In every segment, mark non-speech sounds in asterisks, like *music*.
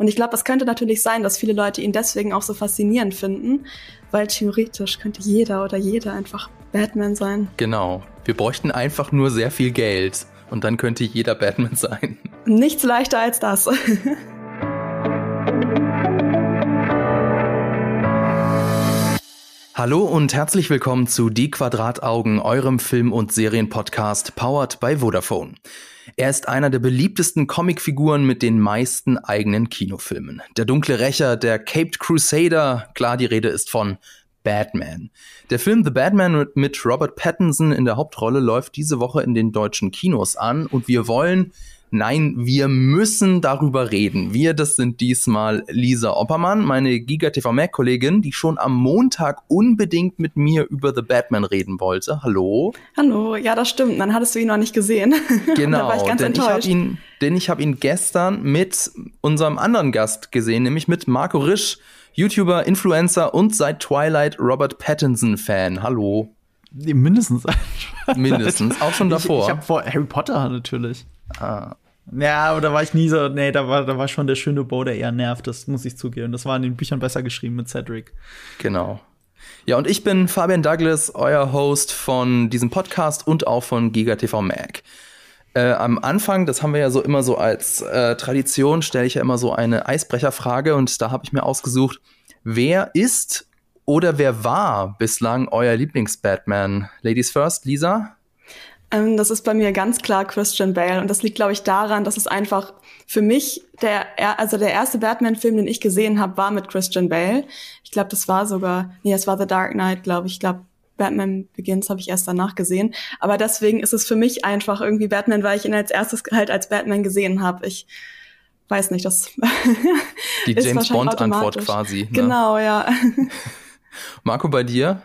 Und ich glaube, es könnte natürlich sein, dass viele Leute ihn deswegen auch so faszinierend finden, weil theoretisch könnte jeder oder jede einfach Batman sein. Genau. Wir bräuchten einfach nur sehr viel Geld und dann könnte jeder Batman *laughs* sein. Nichts leichter als das. *laughs* Hallo und herzlich willkommen zu Die Quadrataugen, eurem Film- und Serienpodcast powered by Vodafone. Er ist einer der beliebtesten Comicfiguren mit den meisten eigenen Kinofilmen. Der dunkle Rächer, der Caped Crusader, klar, die Rede ist von Batman. Der Film The Batman mit Robert Pattinson in der Hauptrolle läuft diese Woche in den deutschen Kinos an und wir wollen Nein, wir müssen darüber reden. Wir, das sind diesmal Lisa Oppermann, meine Giga TV Mac Kollegin, die schon am Montag unbedingt mit mir über The Batman reden wollte. Hallo. Hallo, ja, das stimmt. Dann hattest du ihn noch nicht gesehen. *laughs* Genau, ich denn enttäuscht. ich habe ihn, denn ich habe ihn gestern mit unserem anderen Gast gesehen, nämlich mit Marco Risch, YouTuber, Influencer und seit Twilight Robert Pattinson Fan. Hallo. Mindestens. *laughs* Mindestens, auch schon davor. Ich, ich habe vor Harry Potter natürlich. Ah. Ja, aber da war ich nie so, nee, da war, da war schon der schöne Bo, der eher nervt, das muss ich zugeben. Das war in den Büchern besser geschrieben mit Cedric. Genau. Ja, und ich bin Fabian Douglas, euer Host von diesem Podcast und auch von GigaTV Mac. Äh, am Anfang, das haben wir ja so immer so als äh, Tradition, stelle ich ja immer so eine Eisbrecherfrage und da habe ich mir ausgesucht, wer ist oder wer war bislang euer Lieblings-Batman? Ladies first, Lisa? Ähm, das ist bei mir ganz klar Christian Bale. Und das liegt, glaube ich, daran, dass es einfach für mich der, also der erste Batman-Film, den ich gesehen habe, war mit Christian Bale. Ich glaube, das war sogar, nee, es war The Dark Knight, glaube ich. Ich glaube, Batman Begins habe ich erst danach gesehen. Aber deswegen ist es für mich einfach irgendwie Batman, weil ich ihn als erstes halt als Batman gesehen habe. Ich weiß nicht, das Die *laughs* James Bond-Antwort quasi. Ne? Genau, ja. *laughs* Marco, bei dir?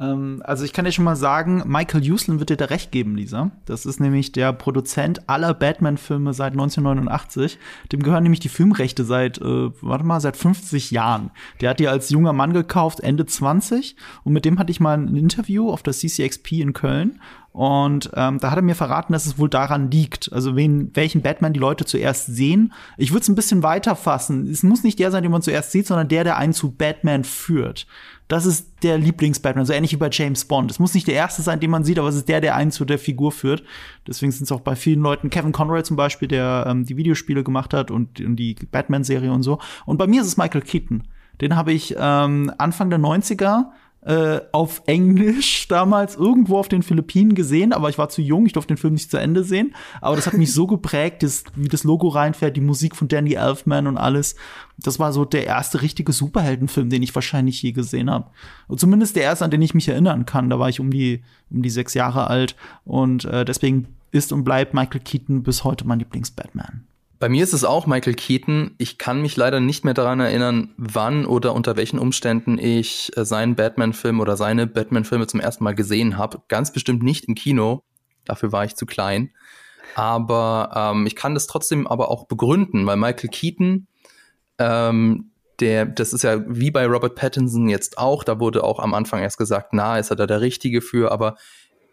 Ähm, also ich kann dir schon mal sagen, Michael Uslan wird dir da recht geben, Lisa. Das ist nämlich der Produzent aller Batman-Filme seit 1989. Dem gehören nämlich die Filmrechte seit, äh, warte mal, seit 50 Jahren. Der hat die als junger Mann gekauft, Ende 20. Und mit dem hatte ich mal ein Interview auf der CCXP in Köln. Und ähm, da hat er mir verraten, dass es wohl daran liegt, also wen, welchen Batman die Leute zuerst sehen. Ich würde es ein bisschen weiter fassen. Es muss nicht der sein, den man zuerst sieht, sondern der, der einen zu Batman führt das ist der Lieblings-Batman, so ähnlich wie bei James Bond. Es muss nicht der erste sein, den man sieht, aber es ist der, der einen zu der Figur führt. Deswegen sind es auch bei vielen Leuten, Kevin Conroy zum Beispiel, der ähm, die Videospiele gemacht hat und, und die Batman-Serie und so. Und bei mir ist es Michael Keaton. Den habe ich ähm, Anfang der 90er äh, auf Englisch *laughs* damals irgendwo auf den Philippinen gesehen, aber ich war zu jung, ich durfte den Film nicht zu Ende sehen. Aber das hat mich so *laughs* geprägt, das, wie das Logo reinfährt, die Musik von Danny Elfman und alles. Das war so der erste richtige Superheldenfilm, den ich wahrscheinlich je gesehen habe. Zumindest der erste, an den ich mich erinnern kann. Da war ich um die, um die sechs Jahre alt. Und äh, deswegen ist und bleibt Michael Keaton bis heute mein Lieblings-Batman. Bei mir ist es auch Michael Keaton. Ich kann mich leider nicht mehr daran erinnern, wann oder unter welchen Umständen ich äh, seinen Batman-Film oder seine Batman-Filme zum ersten Mal gesehen habe. Ganz bestimmt nicht im Kino. Dafür war ich zu klein. Aber ähm, ich kann das trotzdem aber auch begründen, weil Michael Keaton, ähm, der, das ist ja wie bei Robert Pattinson jetzt auch, da wurde auch am Anfang erst gesagt, na, ist er da der Richtige für, aber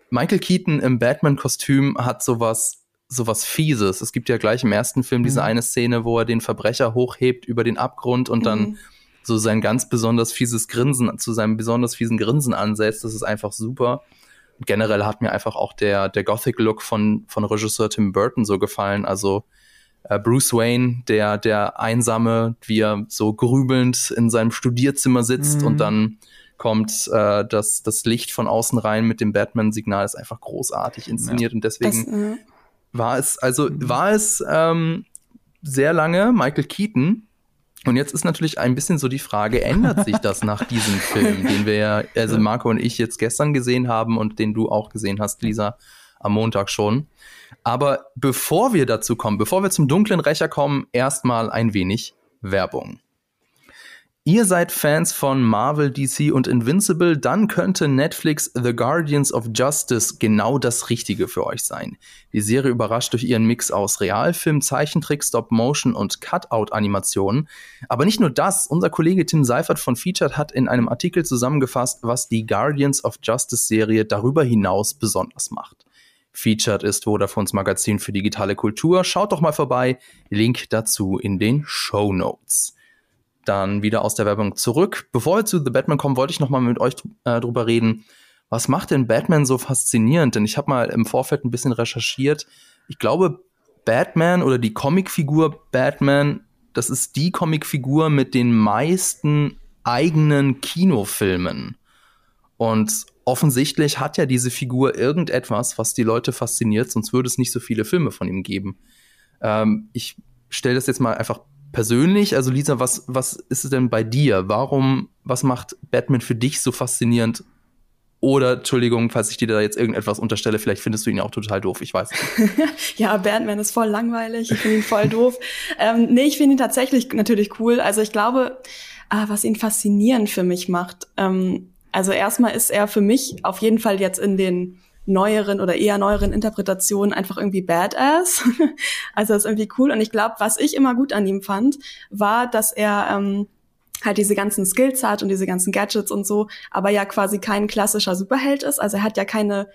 Michael Keaton im Batman-Kostüm hat sowas sowas Fieses. Es gibt ja gleich im ersten Film diese mhm. eine Szene, wo er den Verbrecher hochhebt über den Abgrund und mhm. dann so sein ganz besonders fieses Grinsen zu seinem besonders fiesen Grinsen ansetzt. Das ist einfach super. Und generell hat mir einfach auch der, der Gothic-Look von, von Regisseur Tim Burton so gefallen. Also äh, Bruce Wayne, der, der einsame, wie er so grübelnd in seinem Studierzimmer sitzt mhm. und dann kommt äh, das, das Licht von außen rein mit dem Batman-Signal, ist einfach großartig inszeniert ja. und deswegen das, äh war es, also mhm. war es ähm, sehr lange Michael Keaton. Und jetzt ist natürlich ein bisschen so die Frage, ändert sich das nach *laughs* diesem Film, den wir ja, also Marco und ich jetzt gestern gesehen haben und den du auch gesehen hast, Lisa, am Montag schon. Aber bevor wir dazu kommen, bevor wir zum dunklen Rächer kommen, erstmal ein wenig Werbung. Ihr seid Fans von Marvel, DC und Invincible, dann könnte Netflix The Guardians of Justice genau das Richtige für euch sein. Die Serie überrascht durch ihren Mix aus Realfilm, Zeichentrick, Stop-Motion und Cutout-Animationen. Aber nicht nur das, unser Kollege Tim Seifert von Featured hat in einem Artikel zusammengefasst, was die Guardians of Justice Serie darüber hinaus besonders macht. featured ist Vodafones Magazin für digitale Kultur. Schaut doch mal vorbei. Link dazu in den Show Notes. Dann wieder aus der Werbung zurück. Bevor wir zu The Batman kommen, wollte ich noch mal mit euch äh, drüber reden. Was macht denn Batman so faszinierend? Denn ich habe mal im Vorfeld ein bisschen recherchiert. Ich glaube, Batman oder die Comicfigur Batman, das ist die Comicfigur mit den meisten eigenen Kinofilmen. Und offensichtlich hat ja diese Figur irgendetwas, was die Leute fasziniert, sonst würde es nicht so viele Filme von ihm geben. Ähm, ich stelle das jetzt mal einfach persönlich. Also Lisa, was, was ist es denn bei dir? Warum, was macht Batman für dich so faszinierend? Oder, Entschuldigung, falls ich dir da jetzt irgendetwas unterstelle, vielleicht findest du ihn auch total doof, ich weiß. *laughs* ja, Batman ist voll langweilig, ich finde ihn voll doof. Ähm, nee, ich finde ihn tatsächlich natürlich cool. Also ich glaube, ah, was ihn faszinierend für mich macht, ähm, also erstmal ist er für mich auf jeden Fall jetzt in den neueren oder eher neueren Interpretationen einfach irgendwie badass. *laughs* also das ist irgendwie cool. Und ich glaube, was ich immer gut an ihm fand, war, dass er ähm, halt diese ganzen Skills hat und diese ganzen Gadgets und so, aber ja quasi kein klassischer Superheld ist. Also er hat ja keine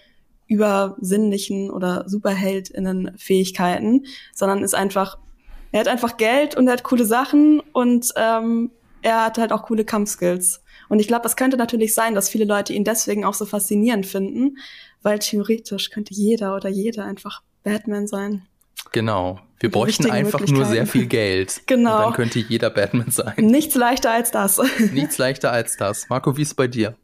übersinnlichen oder Superheldinnen Fähigkeiten, sondern ist einfach, er hat einfach Geld und er hat coole Sachen und ähm, er hat halt auch coole Kampfskills. Und ich glaube, es könnte natürlich sein, dass viele Leute ihn deswegen auch so faszinierend finden, weil theoretisch könnte jeder oder jede einfach Batman sein. Genau. Wir Die bräuchten einfach nur sehr viel Geld. genau. *laughs* Und dann könnte jeder Batman sein. Nichts leichter als das. *laughs* Nichts leichter als das. Marco, wie ist es bei dir?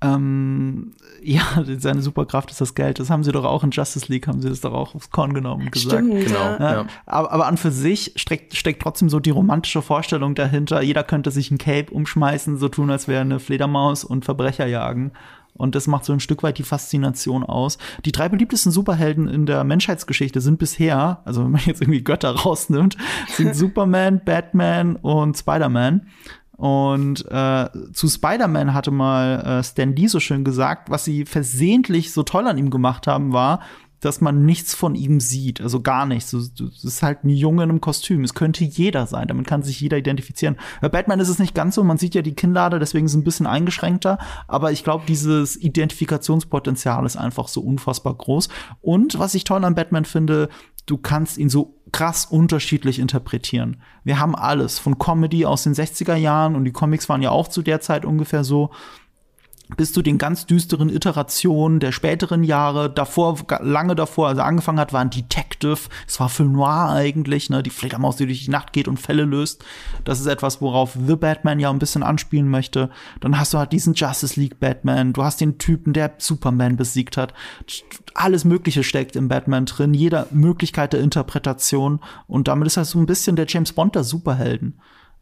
Ähm, ja, seine Superkraft ist das Geld. Das haben sie doch auch in Justice League, haben sie das doch auch aufs Korn genommen und gesagt. Stimmt, genau. Ja. Ja. Aber, aber an für sich steckt, steckt trotzdem so die romantische Vorstellung dahinter. Jeder könnte sich ein Cape umschmeißen, so tun, als wäre eine Fledermaus und Verbrecher jagen. Und das macht so ein Stück weit die Faszination aus. Die drei beliebtesten Superhelden in der Menschheitsgeschichte sind bisher, also wenn man jetzt irgendwie Götter *laughs* rausnimmt, sind *laughs* Superman, Batman und Spider-Man. Und äh, zu Spider-Man hatte mal äh, Stan Lee so schön gesagt, was sie versehentlich so toll an ihm gemacht haben, war, dass man nichts von ihm sieht, also gar nichts. Es ist halt ein Junge in einem Kostüm. Es könnte jeder sein, damit kann sich jeder identifizieren. Bei Batman ist es nicht ganz so, man sieht ja die Kinnlade, deswegen ist es ein bisschen eingeschränkter, aber ich glaube, dieses Identifikationspotenzial ist einfach so unfassbar groß. Und was ich toll an Batman finde, du kannst ihn so krass unterschiedlich interpretieren. Wir haben alles von Comedy aus den 60er Jahren und die Comics waren ja auch zu der Zeit ungefähr so bis zu den ganz düsteren Iterationen der späteren Jahre. Davor, lange davor, also angefangen hat, war ein Detective. Es war Film Noir eigentlich, ne? Die Fledermaus, die durch die Nacht geht und Fälle löst. Das ist etwas, worauf The Batman ja ein bisschen anspielen möchte. Dann hast du halt diesen Justice League Batman. Du hast den Typen, der Superman besiegt hat. Alles Mögliche steckt im Batman drin. Jeder Möglichkeit der Interpretation. Und damit ist er so ein bisschen der James Bond der Superhelden.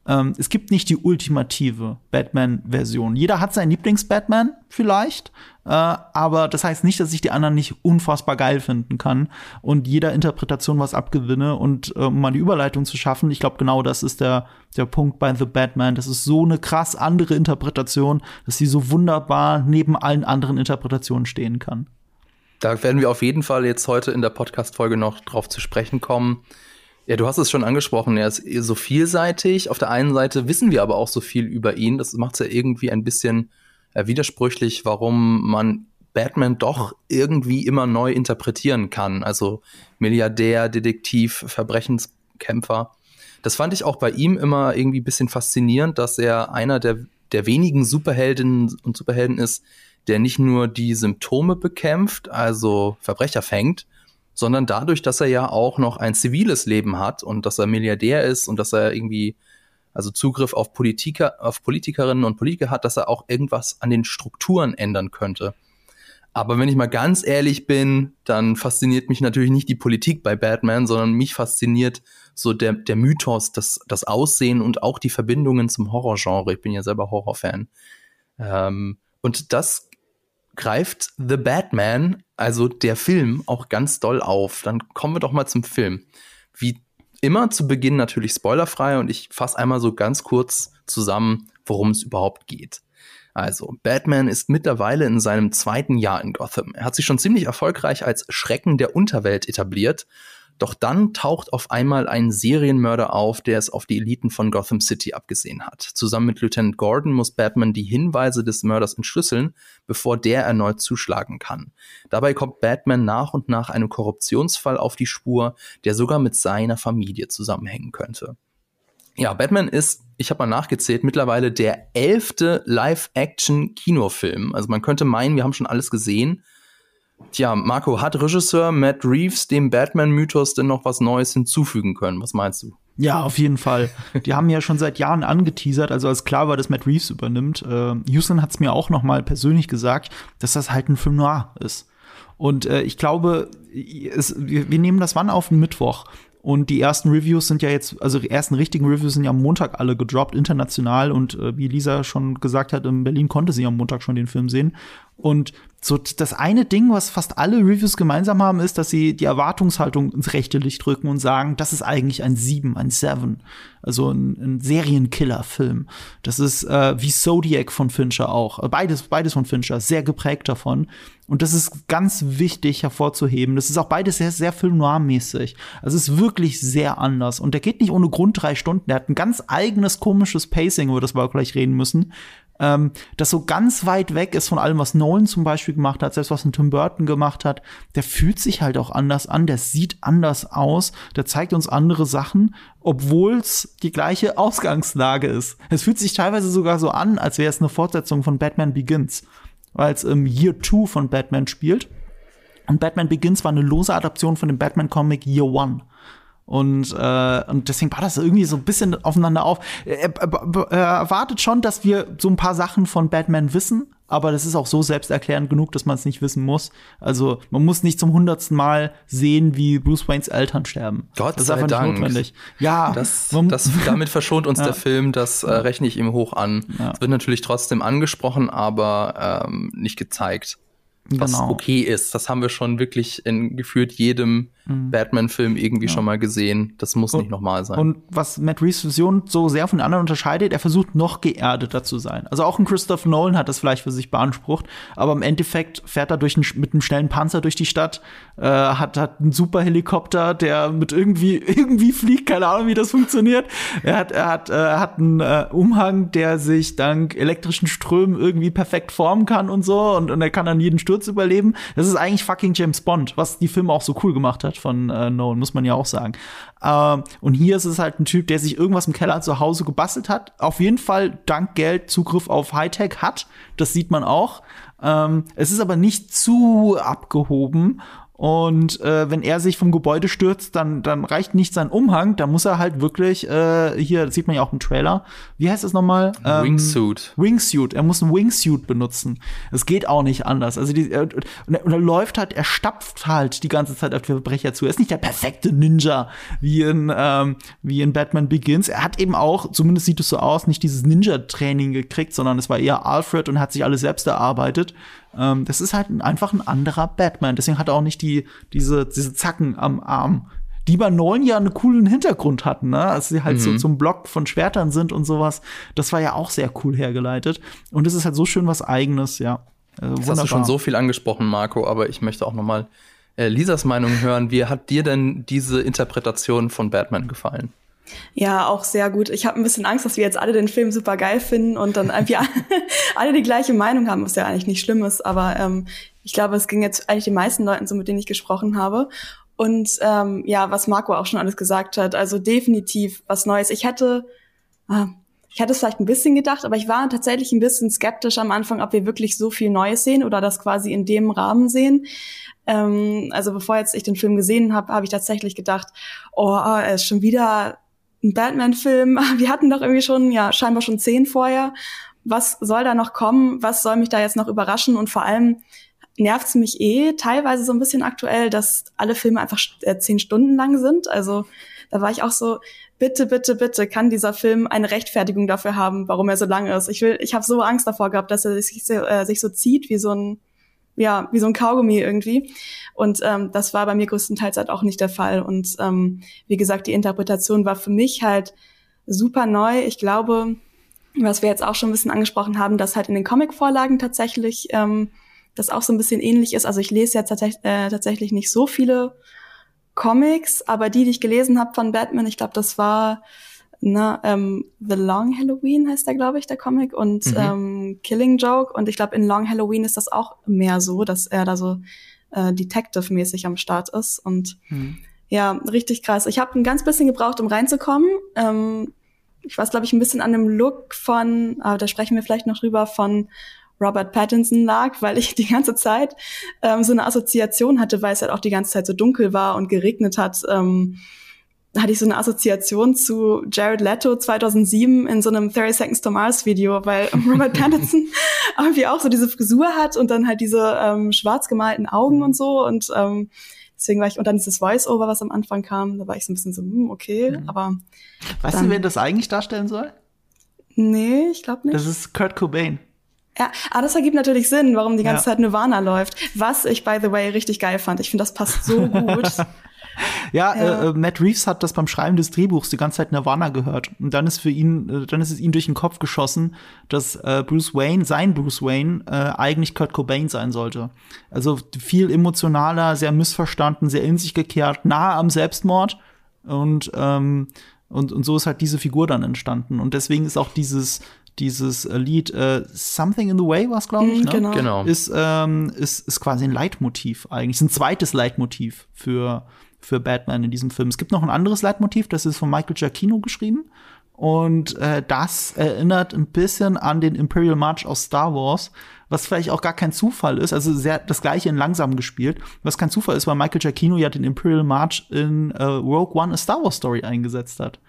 Ähm, es gibt nicht die ultimative Batman-Version. Jeder hat seinen Lieblings-Batman vielleicht, äh, aber das heißt nicht, dass ich die anderen nicht unfassbar geil finden kann und jeder Interpretation was abgewinne und äh, um mal die Überleitung zu schaffen. Ich glaube, genau das ist der, der Punkt bei The Batman. Das ist so eine krass andere Interpretation, dass sie so wunderbar neben allen anderen Interpretationen stehen kann. Da werden wir auf jeden Fall jetzt heute in der Podcast-Folge noch drauf zu sprechen kommen. Ja, du hast es schon angesprochen, er ist so vielseitig. Auf der einen Seite wissen wir aber auch so viel über ihn. Das macht es ja irgendwie ein bisschen äh, widersprüchlich, warum man Batman doch irgendwie immer neu interpretieren kann. Also Milliardär, Detektiv, Verbrechenskämpfer. Das fand ich auch bei ihm immer irgendwie ein bisschen faszinierend, dass er einer der, der wenigen Superheldinnen und Superhelden ist, der nicht nur die Symptome bekämpft, also Verbrecher fängt, sondern dadurch, dass er ja auch noch ein ziviles Leben hat und dass er Milliardär ist und dass er irgendwie also Zugriff auf Politiker, auf Politikerinnen und Politiker hat, dass er auch irgendwas an den Strukturen ändern könnte. Aber wenn ich mal ganz ehrlich bin, dann fasziniert mich natürlich nicht die Politik bei Batman, sondern mich fasziniert so der, der Mythos, das, das Aussehen und auch die Verbindungen zum Horrorgenre. Ich bin ja selber Horrorfan. Ähm, und das greift The Batman, also der Film, auch ganz doll auf. Dann kommen wir doch mal zum Film. Wie immer zu Beginn natürlich spoilerfrei und ich fasse einmal so ganz kurz zusammen, worum es überhaupt geht. Also, Batman ist mittlerweile in seinem zweiten Jahr in Gotham. Er hat sich schon ziemlich erfolgreich als Schrecken der Unterwelt etabliert. Doch dann taucht auf einmal ein Serienmörder auf, der es auf die Eliten von Gotham City abgesehen hat. Zusammen mit Lieutenant Gordon muss Batman die Hinweise des Mörders entschlüsseln, bevor der erneut zuschlagen kann. Dabei kommt Batman nach und nach einem Korruptionsfall auf die Spur, der sogar mit seiner Familie zusammenhängen könnte. Ja, Batman ist, ich habe mal nachgezählt, mittlerweile der elfte Live-Action-Kinofilm. Also man könnte meinen, wir haben schon alles gesehen. Tja, Marco, hat Regisseur Matt Reeves dem Batman-Mythos denn noch was Neues hinzufügen können? Was meinst du? Ja, auf jeden Fall. *laughs* Die haben ja schon seit Jahren angeteasert, also als klar war, dass Matt Reeves übernimmt. Äh, Houston hat es mir auch noch mal persönlich gesagt, dass das halt ein Film noir ist. Und äh, ich glaube, es, wir, wir nehmen das wann auf? Mittwoch. Und die ersten Reviews sind ja jetzt, also die ersten richtigen Reviews sind ja am Montag alle gedroppt, international. Und äh, wie Lisa schon gesagt hat, in Berlin konnte sie am Montag schon den Film sehen. Und so das eine Ding, was fast alle Reviews gemeinsam haben, ist, dass sie die Erwartungshaltung ins rechte Licht drücken und sagen, das ist eigentlich ein Sieben, ein Seven, also ein, ein Serienkiller-Film. Das ist äh, wie Zodiac von Fincher auch, beides, beides von Fincher, sehr geprägt davon. Und das ist ganz wichtig hervorzuheben. Das ist auch beides sehr, sehr Film noir-mäßig. Also es ist wirklich sehr anders. Und der geht nicht ohne Grund drei Stunden. Der hat ein ganz eigenes komisches Pacing, über das wir auch gleich reden müssen ähm, das so ganz weit weg ist von allem, was Nolan zum Beispiel gemacht hat, selbst was ein Tim Burton gemacht hat, der fühlt sich halt auch anders an, der sieht anders aus, der zeigt uns andere Sachen, obwohl es die gleiche Ausgangslage ist. Es fühlt sich teilweise sogar so an, als wäre es eine Fortsetzung von Batman Begins, weil es im Year 2 von Batman spielt. Und Batman Begins war eine lose Adaption von dem Batman-Comic Year One. Und, äh, und deswegen war das irgendwie so ein bisschen aufeinander auf. Er, er, er erwartet schon, dass wir so ein paar Sachen von Batman wissen, aber das ist auch so selbsterklärend genug, dass man es nicht wissen muss. Also man muss nicht zum hundertsten Mal sehen, wie Bruce Waynes Eltern sterben. Gott das ist einfach Dank. nicht notwendig. Ja, das, das, damit verschont uns *laughs* ja. der Film, das äh, rechne ich ihm hoch an. Es ja. wird natürlich trotzdem angesprochen, aber ähm, nicht gezeigt was genau. okay ist. Das haben wir schon wirklich in gefühlt jedem mhm. Batman-Film irgendwie ja. schon mal gesehen. Das muss und, nicht nochmal sein. Und was Matt Reeves Vision so sehr von den anderen unterscheidet, er versucht noch geerdeter zu sein. Also auch ein Christopher Nolan hat das vielleicht für sich beansprucht, aber im Endeffekt fährt er durch ein, mit einem schnellen Panzer durch die Stadt, äh, hat, hat einen super Helikopter, der mit irgendwie, *laughs* irgendwie fliegt, keine Ahnung, wie das funktioniert. Er hat, er hat, äh, hat einen äh, Umhang, der sich dank elektrischen Strömen irgendwie perfekt formen kann und so und, und er kann dann jeden Sturz überleben. Das ist eigentlich fucking James Bond, was die Filme auch so cool gemacht hat von äh, Nolan, muss man ja auch sagen. Ähm, und hier ist es halt ein Typ, der sich irgendwas im Keller zu Hause gebastelt hat. Auf jeden Fall dank Geld Zugriff auf Hightech hat. Das sieht man auch. Ähm, es ist aber nicht zu abgehoben und äh, wenn er sich vom Gebäude stürzt, dann, dann reicht nicht sein Umhang, da muss er halt wirklich, äh, hier, das sieht man ja auch im Trailer, wie heißt das nochmal? Ähm, Wingsuit. Wingsuit, er muss ein Wingsuit benutzen. Es geht auch nicht anders. Also die, er, und, er, und er läuft halt, er stapft halt die ganze Zeit auf die Verbrecher zu. Er ist nicht der perfekte Ninja, wie in, ähm, wie in Batman Begins. Er hat eben auch, zumindest sieht es so aus, nicht dieses Ninja-Training gekriegt, sondern es war eher Alfred und hat sich alles selbst erarbeitet. Ähm, das ist halt einfach ein anderer Batman. Deswegen hat er auch nicht die, diese, diese Zacken am Arm, die bei neun ja einen coolen Hintergrund hatten, ne? Als sie halt mhm. so zum Block von Schwertern sind und sowas. Das war ja auch sehr cool hergeleitet. Und es ist halt so schön was Eigenes, ja. Also, Jetzt hast du schon so viel angesprochen, Marco, aber ich möchte auch noch mal äh, Lisas Meinung hören. Wie hat dir denn diese Interpretation von Batman gefallen? Ja, auch sehr gut. Ich habe ein bisschen Angst, dass wir jetzt alle den Film super geil finden und dann irgendwie *laughs* *laughs* alle die gleiche Meinung haben, was ja eigentlich nicht schlimm ist. Aber ähm, ich glaube, es ging jetzt eigentlich den meisten Leuten so, mit denen ich gesprochen habe. Und ähm, ja, was Marco auch schon alles gesagt hat, also definitiv was Neues. Ich hätte, ah, ich hatte es vielleicht ein bisschen gedacht, aber ich war tatsächlich ein bisschen skeptisch am Anfang, ob wir wirklich so viel Neues sehen oder das quasi in dem Rahmen sehen. Ähm, also bevor jetzt ich den Film gesehen habe, habe ich tatsächlich gedacht, oh, er ist schon wieder ein Batman-Film. *laughs* Wir hatten doch irgendwie schon, ja, scheinbar schon zehn vorher. Was soll da noch kommen? Was soll mich da jetzt noch überraschen? Und vor allem nervt's mich eh teilweise so ein bisschen aktuell, dass alle Filme einfach äh, zehn Stunden lang sind. Also da war ich auch so, bitte, bitte, bitte, kann dieser Film eine Rechtfertigung dafür haben, warum er so lang ist. Ich will, ich habe so Angst davor gehabt, dass er sich äh, sich so zieht wie so ein ja, wie so ein Kaugummi irgendwie. Und ähm, das war bei mir größtenteils halt auch nicht der Fall. Und ähm, wie gesagt, die Interpretation war für mich halt super neu. Ich glaube, was wir jetzt auch schon ein bisschen angesprochen haben, dass halt in den Comic-Vorlagen tatsächlich ähm, das auch so ein bisschen ähnlich ist. Also ich lese jetzt tatsächlich, äh, tatsächlich nicht so viele Comics, aber die, die ich gelesen habe von Batman, ich glaube, das war na, ähm, The Long Halloween heißt der, glaube ich, der Comic und mhm. ähm, Killing Joke. Und ich glaube, in Long Halloween ist das auch mehr so, dass er da so äh, Detective-mäßig am Start ist. Und mhm. ja, richtig krass. Ich habe ein ganz bisschen gebraucht, um reinzukommen. Ähm, ich weiß, glaube ich, ein bisschen an dem Look von, aber da sprechen wir vielleicht noch drüber, von Robert Pattinson lag, weil ich *laughs* die ganze Zeit ähm, so eine Assoziation hatte, weil es halt auch die ganze Zeit so dunkel war und geregnet hat. Ähm, hatte ich so eine Assoziation zu Jared Leto 2007 in so einem 30 Seconds to Mars Video, weil *laughs* Robert Pattinson *laughs* irgendwie auch so diese Frisur hat und dann halt diese ähm, schwarz gemalten Augen und so und ähm, deswegen war ich und dann dieses Voice-Over, was am Anfang kam, da war ich so ein bisschen so, hm, okay, mhm. aber Weißt dann, du, wer das eigentlich darstellen soll? Nee, ich glaube nicht. Das ist Kurt Cobain. Ja, aber das ergibt natürlich Sinn, warum die ganze ja. Zeit Nirvana läuft. Was ich, by the way, richtig geil fand. Ich finde, das passt so *laughs* gut. Ja, *laughs* ja. Äh, äh, Matt Reeves hat das beim Schreiben des Drehbuchs die ganze Zeit Nirvana gehört. Und dann ist für ihn, äh, dann ist es ihm durch den Kopf geschossen, dass äh, Bruce Wayne, sein Bruce Wayne, äh, eigentlich Kurt Cobain sein sollte. Also viel emotionaler, sehr missverstanden, sehr in sich gekehrt, nahe am Selbstmord. Und, ähm, und, und so ist halt diese Figur dann entstanden. Und deswegen ist auch dieses dieses äh, Lied äh, Something in the Way was glaube ich, mm, ne? genau. genau. Ist, ähm, ist, ist quasi ein Leitmotiv eigentlich, ist ein zweites Leitmotiv für, für Batman in diesem Film. Es gibt noch ein anderes Leitmotiv, das ist von Michael Giacchino geschrieben. Und äh, das erinnert ein bisschen an den Imperial March aus Star Wars, was vielleicht auch gar kein Zufall ist. Also sehr das gleiche in langsam gespielt, was kein Zufall ist, weil Michael Giacchino ja den Imperial March in äh, Rogue One, a Star Wars Story eingesetzt hat.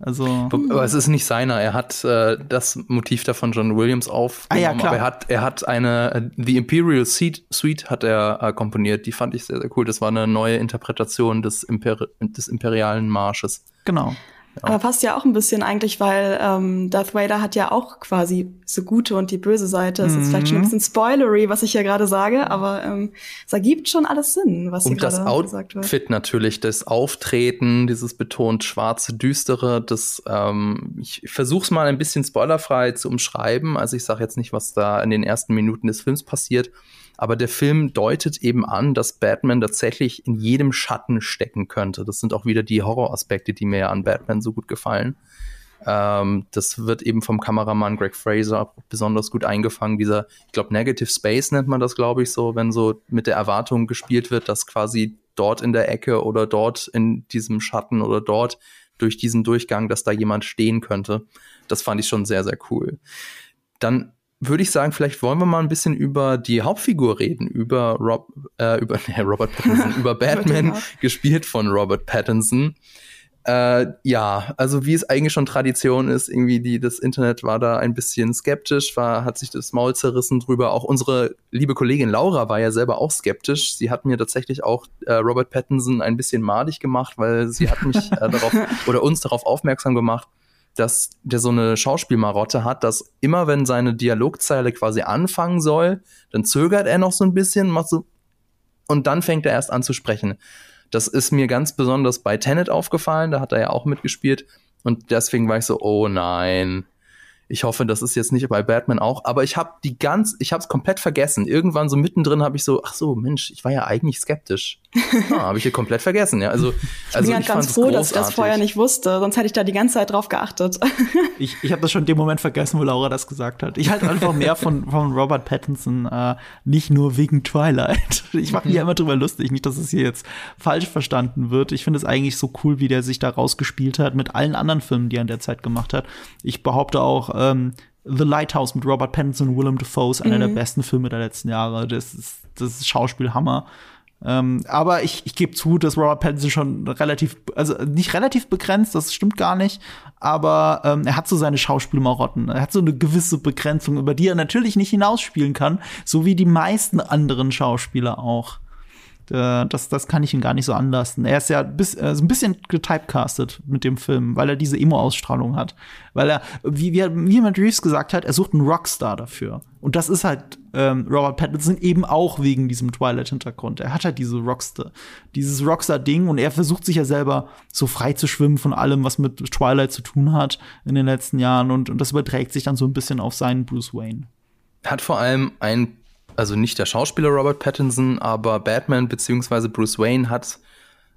Also, aber es ist nicht seiner. Er hat äh, das Motiv davon John Williams aufgenommen, ah, ja, klar. aber er hat, er hat eine äh, The Imperial Suite hat er äh, komponiert. Die fand ich sehr, sehr cool. Das war eine neue Interpretation des, Imper des imperialen Marsches. Genau. Ja. Aber passt ja auch ein bisschen eigentlich, weil ähm, Darth Vader hat ja auch quasi so gute und die böse Seite. Das ist vielleicht schon ein mhm. bisschen spoilery, was ich hier gerade sage, aber ähm, es ergibt schon alles Sinn, was hier gerade gesagt wird. Und das Outfit natürlich, das Auftreten, dieses betont schwarze, düstere, das ähm, ich versuche es mal ein bisschen spoilerfrei zu umschreiben. Also ich sage jetzt nicht, was da in den ersten Minuten des Films passiert. Aber der Film deutet eben an, dass Batman tatsächlich in jedem Schatten stecken könnte. Das sind auch wieder die Horroraspekte, die mir ja an Batman so gut gefallen. Ähm, das wird eben vom Kameramann Greg Fraser besonders gut eingefangen. Dieser, ich glaube, Negative Space nennt man das, glaube ich, so, wenn so mit der Erwartung gespielt wird, dass quasi dort in der Ecke oder dort in diesem Schatten oder dort durch diesen Durchgang, dass da jemand stehen könnte. Das fand ich schon sehr, sehr cool. Dann würde ich sagen, vielleicht wollen wir mal ein bisschen über die Hauptfigur reden, über Rob, äh, über *laughs* nee, Robert Pattinson, *laughs* über Batman, gespielt von Robert Pattinson. Äh, ja, also wie es eigentlich schon Tradition ist, irgendwie die, das Internet war da ein bisschen skeptisch, war, hat sich das Maul zerrissen drüber. Auch unsere liebe Kollegin Laura war ja selber auch skeptisch. Sie hat mir tatsächlich auch äh, Robert Pattinson ein bisschen madig gemacht, weil sie hat mich äh, darauf *laughs* oder uns darauf aufmerksam gemacht, dass der so eine Schauspielmarotte hat, dass immer wenn seine Dialogzeile quasi anfangen soll, dann zögert er noch so ein bisschen, macht so und dann fängt er erst an zu sprechen. Das ist mir ganz besonders bei Tenet aufgefallen, da hat er ja auch mitgespielt und deswegen war ich so, oh nein, ich hoffe, das ist jetzt nicht bei Batman auch, aber ich habe die ganz, ich habe es komplett vergessen. Irgendwann so mittendrin habe ich so, ach so, Mensch, ich war ja eigentlich skeptisch. Ah, habe ich hier komplett vergessen. Ja, also ich also bin ich ganz froh, dass ich das vorher nicht wusste, sonst hätte ich da die ganze Zeit drauf geachtet. *laughs* ich ich habe das schon in dem Moment vergessen, wo Laura das gesagt hat. Ich halte einfach mehr von, von Robert Pattinson, äh, nicht nur wegen Twilight. Ich mache mich ja immer drüber lustig, nicht, dass es hier jetzt falsch verstanden wird. Ich finde es eigentlich so cool, wie der sich da rausgespielt hat mit allen anderen Filmen, die er in der Zeit gemacht hat. Ich behaupte auch, ähm, The Lighthouse mit Robert Pattinson und Willem Dafoe ist einer mhm. der besten Filme der letzten Jahre. Das ist, das ist Schauspielhammer. Ähm, aber ich, ich gebe zu, dass Robert Pattinson schon relativ, also nicht relativ begrenzt, das stimmt gar nicht, aber ähm, er hat so seine Schauspielmarotten. Er hat so eine gewisse Begrenzung, über die er natürlich nicht hinausspielen kann, so wie die meisten anderen Schauspieler auch. Äh, das, das kann ich ihn gar nicht so anlassen. Er ist ja bis, äh, so ein bisschen getypecastet mit dem Film, weil er diese Emo-Ausstrahlung hat. Weil er, wie, wie, wie Reeves gesagt hat, er sucht einen Rockstar dafür. Und das ist halt ähm, Robert Pattinson eben auch wegen diesem Twilight-Hintergrund. Er hat halt diese Rockstar, dieses Rockstar-Ding und er versucht sich ja selber so frei zu schwimmen von allem, was mit Twilight zu tun hat in den letzten Jahren. Und, und das überträgt sich dann so ein bisschen auf seinen Bruce Wayne. Hat vor allem ein also nicht der Schauspieler Robert Pattinson, aber Batman bzw. Bruce Wayne hat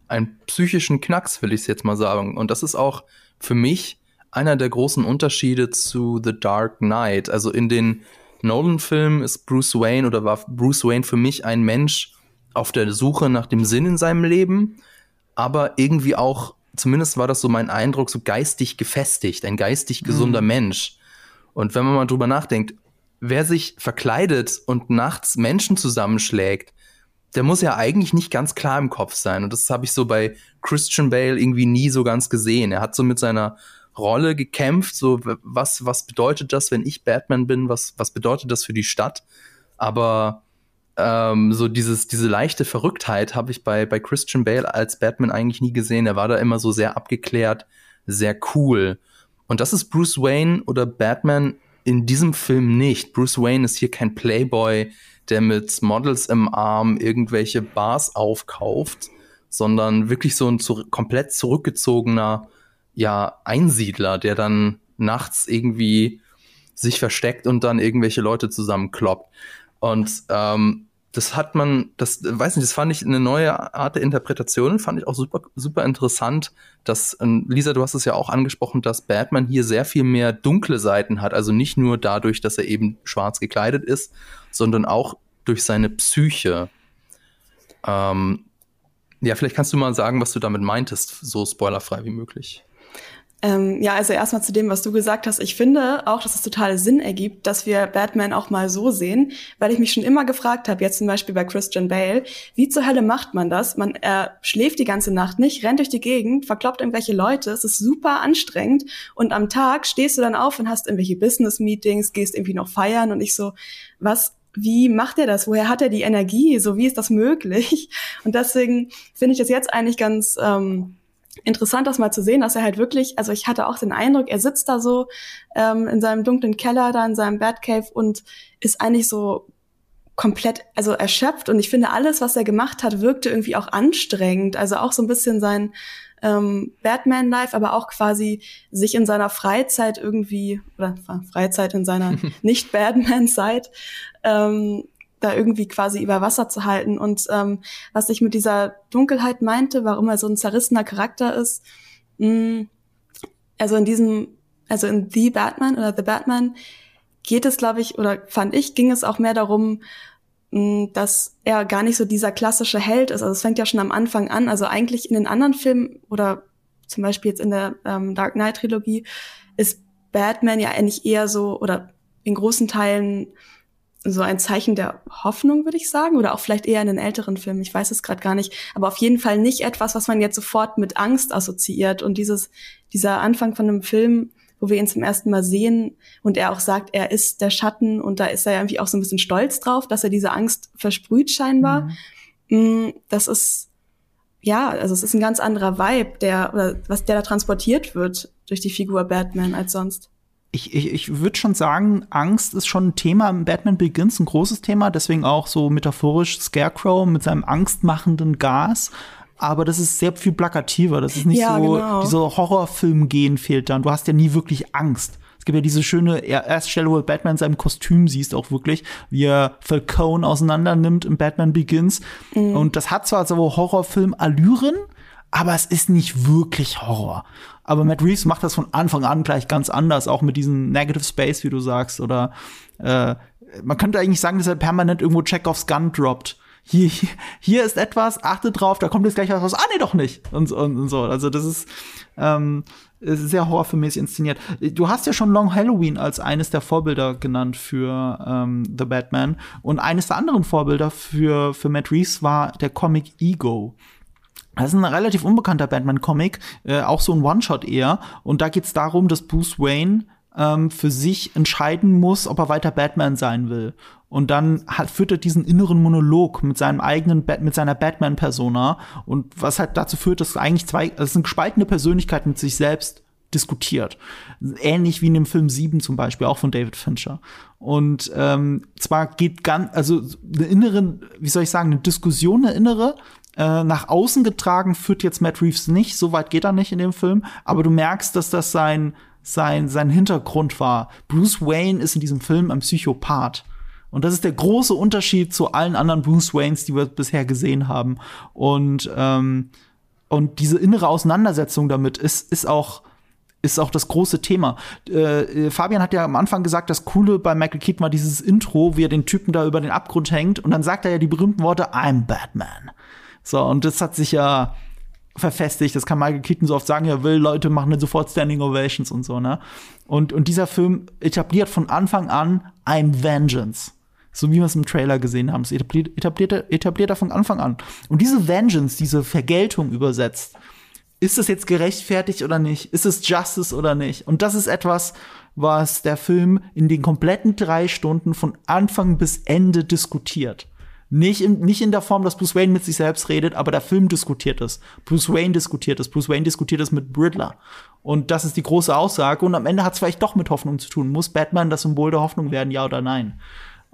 einen psychischen Knacks, will ich es jetzt mal sagen. Und das ist auch für mich einer der großen Unterschiede zu The Dark Knight. Also in den Nolan-Filmen ist Bruce Wayne oder war Bruce Wayne für mich ein Mensch auf der Suche nach dem Sinn in seinem Leben, aber irgendwie auch, zumindest war das so mein Eindruck, so geistig gefestigt, ein geistig gesunder mhm. Mensch. Und wenn man mal drüber nachdenkt, wer sich verkleidet und nachts Menschen zusammenschlägt, der muss ja eigentlich nicht ganz klar im Kopf sein. Und das habe ich so bei Christian Bale irgendwie nie so ganz gesehen. Er hat so mit seiner Rolle gekämpft, so was, was bedeutet das, wenn ich Batman bin, was, was bedeutet das für die Stadt? Aber ähm, so dieses, diese leichte Verrücktheit habe ich bei, bei Christian Bale als Batman eigentlich nie gesehen. Er war da immer so sehr abgeklärt, sehr cool. Und das ist Bruce Wayne oder Batman in diesem Film nicht. Bruce Wayne ist hier kein Playboy, der mit Models im Arm irgendwelche Bars aufkauft, sondern wirklich so ein zu komplett zurückgezogener ja, Einsiedler, der dann nachts irgendwie sich versteckt und dann irgendwelche Leute zusammenkloppt. Und ähm, das hat man, das weiß nicht, das fand ich eine neue Art der Interpretation, fand ich auch super, super interessant, dass, Lisa, du hast es ja auch angesprochen, dass Batman hier sehr viel mehr dunkle Seiten hat, also nicht nur dadurch, dass er eben schwarz gekleidet ist, sondern auch durch seine Psyche. Ähm, ja, vielleicht kannst du mal sagen, was du damit meintest, so spoilerfrei wie möglich. Ähm, ja, also erstmal zu dem, was du gesagt hast. Ich finde auch, dass es total Sinn ergibt, dass wir Batman auch mal so sehen, weil ich mich schon immer gefragt habe, jetzt zum Beispiel bei Christian Bale, wie zur Hölle macht man das? Man äh, schläft die ganze Nacht nicht, rennt durch die Gegend, verkloppt irgendwelche Leute, es ist super anstrengend und am Tag stehst du dann auf und hast irgendwelche Business-Meetings, gehst irgendwie noch feiern und ich so, was wie macht er das? Woher hat er die Energie? So, wie ist das möglich? *laughs* Und deswegen finde ich das jetzt eigentlich ganz ähm, interessant, das mal zu sehen, dass er halt wirklich, also ich hatte auch den Eindruck, er sitzt da so ähm, in seinem dunklen Keller, da in seinem Batcave und ist eigentlich so komplett, also erschöpft. Und ich finde, alles, was er gemacht hat, wirkte irgendwie auch anstrengend. Also auch so ein bisschen sein ähm, Batman-Life, aber auch quasi sich in seiner Freizeit irgendwie, oder Freizeit in seiner *laughs* Nicht-Batman-Zeit, ähm, da irgendwie quasi über Wasser zu halten. Und ähm, was ich mit dieser Dunkelheit meinte, warum er so ein zerrissener Charakter ist, mh, mm, also in diesem, also in The Batman oder The Batman geht es, glaube ich, oder fand ich, ging es auch mehr darum, mh, mm, dass er gar nicht so dieser klassische Held ist. Also es fängt ja schon am Anfang an. Also eigentlich in den anderen Filmen oder zum Beispiel jetzt in der ähm, Dark Knight Trilogie ist Batman ja eigentlich eher so oder in großen Teilen so ein Zeichen der Hoffnung, würde ich sagen, oder auch vielleicht eher in den älteren Filmen. Ich weiß es gerade gar nicht, aber auf jeden Fall nicht etwas, was man jetzt sofort mit Angst assoziiert. Und dieses, dieser Anfang von einem Film, wo wir ihn zum ersten Mal sehen und er auch sagt, er ist der Schatten und da ist er irgendwie auch so ein bisschen stolz drauf, dass er diese Angst versprüht scheinbar. Mhm. Mm, das ist ja, also es ist ein ganz anderer Vibe, der oder was der da transportiert wird durch die Figur Batman als sonst ich, ich, ich würde schon sagen, Angst ist schon ein Thema im Batman Begins, ein großes Thema, deswegen auch so metaphorisch Scarecrow mit seinem angstmachenden Gas. Aber das ist sehr viel plakativer. Das ist nicht ja, so, genau. dieser Horrorfilm-Gehen fehlt dann. Du hast ja nie wirklich Angst. Es gibt ja diese schöne erste Stelle, wo Batman in seinem Kostüm siehst, auch wirklich, wie er Falcone auseinander nimmt im Batman Begins. Mhm. Und das hat zwar so Horrorfilm-Allüren, aber es ist nicht wirklich Horror. Aber Matt Reeves macht das von Anfang an gleich ganz anders, auch mit diesem Negative Space, wie du sagst. Oder äh, man könnte eigentlich sagen, dass er permanent irgendwo Chekhovs Gun droppt. Hier, hier, hier ist etwas, achte drauf, da kommt jetzt gleich was raus. Ah, nee, doch nicht. Und, und, und so. Also, das ist, ähm, ist sehr horrorfilmmäßig inszeniert. Du hast ja schon Long Halloween als eines der Vorbilder genannt für ähm, The Batman. Und eines der anderen Vorbilder für, für Matt Reeves war der Comic Ego. Das ist ein relativ unbekannter Batman-Comic, äh, auch so ein One-Shot eher. Und da geht es darum, dass Bruce Wayne ähm, für sich entscheiden muss, ob er weiter Batman sein will. Und dann hat, führt er diesen inneren Monolog mit seinem eigenen Bat mit seiner Batman-Persona. Und was halt dazu führt, dass eigentlich zwei, das eine gespaltene Persönlichkeit mit sich selbst diskutiert. Ähnlich wie in dem Film 7 zum Beispiel, auch von David Fincher. Und ähm, zwar geht ganz, also eine innere, wie soll ich sagen, eine Diskussion, eine innere, äh, nach außen getragen führt jetzt Matt Reeves nicht, so weit geht er nicht in dem Film, aber du merkst, dass das sein, sein, sein Hintergrund war. Bruce Wayne ist in diesem Film ein Psychopath. Und das ist der große Unterschied zu allen anderen Bruce Waynes, die wir bisher gesehen haben. Und ähm, und diese innere Auseinandersetzung damit ist, ist auch ist auch das große Thema. Äh, äh, Fabian hat ja am Anfang gesagt, das Coole bei Michael Keaton war dieses Intro, wie er den Typen da über den Abgrund hängt und dann sagt er ja die berühmten Worte I'm Batman. So, und das hat sich ja verfestigt. Das kann Michael Keaton so oft sagen, er will, Leute machen dann sofort Standing Ovations und so, ne? Und, und dieser Film etabliert von Anfang an ein Vengeance. So wie wir es im Trailer gesehen haben. Es etabliert, etabliert, etabliert er von Anfang an. Und diese Vengeance, diese Vergeltung übersetzt, ist es jetzt gerechtfertigt oder nicht? Ist es Justice oder nicht? Und das ist etwas, was der Film in den kompletten drei Stunden von Anfang bis Ende diskutiert. Nicht in, nicht in der Form, dass Bruce Wayne mit sich selbst redet, aber der Film diskutiert es. Bruce Wayne diskutiert es. Bruce Wayne diskutiert es mit Riddler. Und das ist die große Aussage. Und am Ende hat es vielleicht doch mit Hoffnung zu tun. Muss Batman das Symbol der Hoffnung werden, ja oder nein?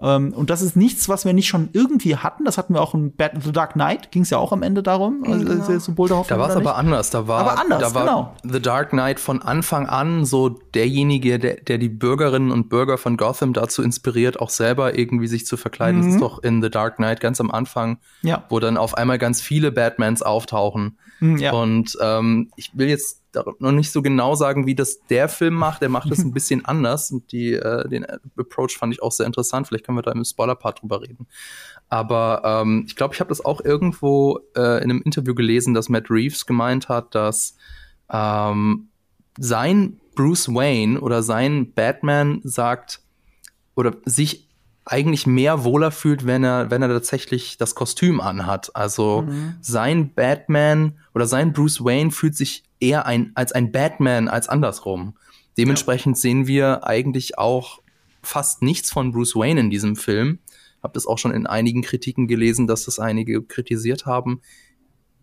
Ähm, und das ist nichts, was wir nicht schon irgendwie hatten. Das hatten wir auch in Batman The Dark Knight. Ging es ja auch am Ende darum. Also, genau. Also, Symbol der Hoffnung da war es aber anders. Da war, aber anders, da war genau. The Dark Knight von Anfang an so derjenige, der, der die Bürgerinnen und Bürger von Gotham dazu inspiriert, auch selber irgendwie sich zu verkleiden. Mhm. Das ist doch in The Dark Knight ganz am Anfang, ja. wo dann auf einmal ganz viele Batmans auftauchen. Mhm, ja. Und ähm, ich will jetzt noch nicht so genau sagen, wie das der Film macht. Der macht das ein *laughs* bisschen anders und die, äh, den Approach fand ich auch sehr interessant. Vielleicht können wir da im Spoiler-Part drüber reden. Aber ähm, ich glaube, ich habe das auch irgendwo äh, in einem Interview gelesen, dass Matt Reeves gemeint hat, dass ähm, sein Bruce Wayne oder sein Batman sagt oder sich eigentlich mehr wohler fühlt, wenn er, wenn er tatsächlich das Kostüm anhat. Also mhm. sein Batman oder sein Bruce Wayne fühlt sich eher ein, als ein Batman als andersrum. Dementsprechend ja. sehen wir eigentlich auch fast nichts von Bruce Wayne in diesem Film. Hab das auch schon in einigen Kritiken gelesen, dass das einige kritisiert haben.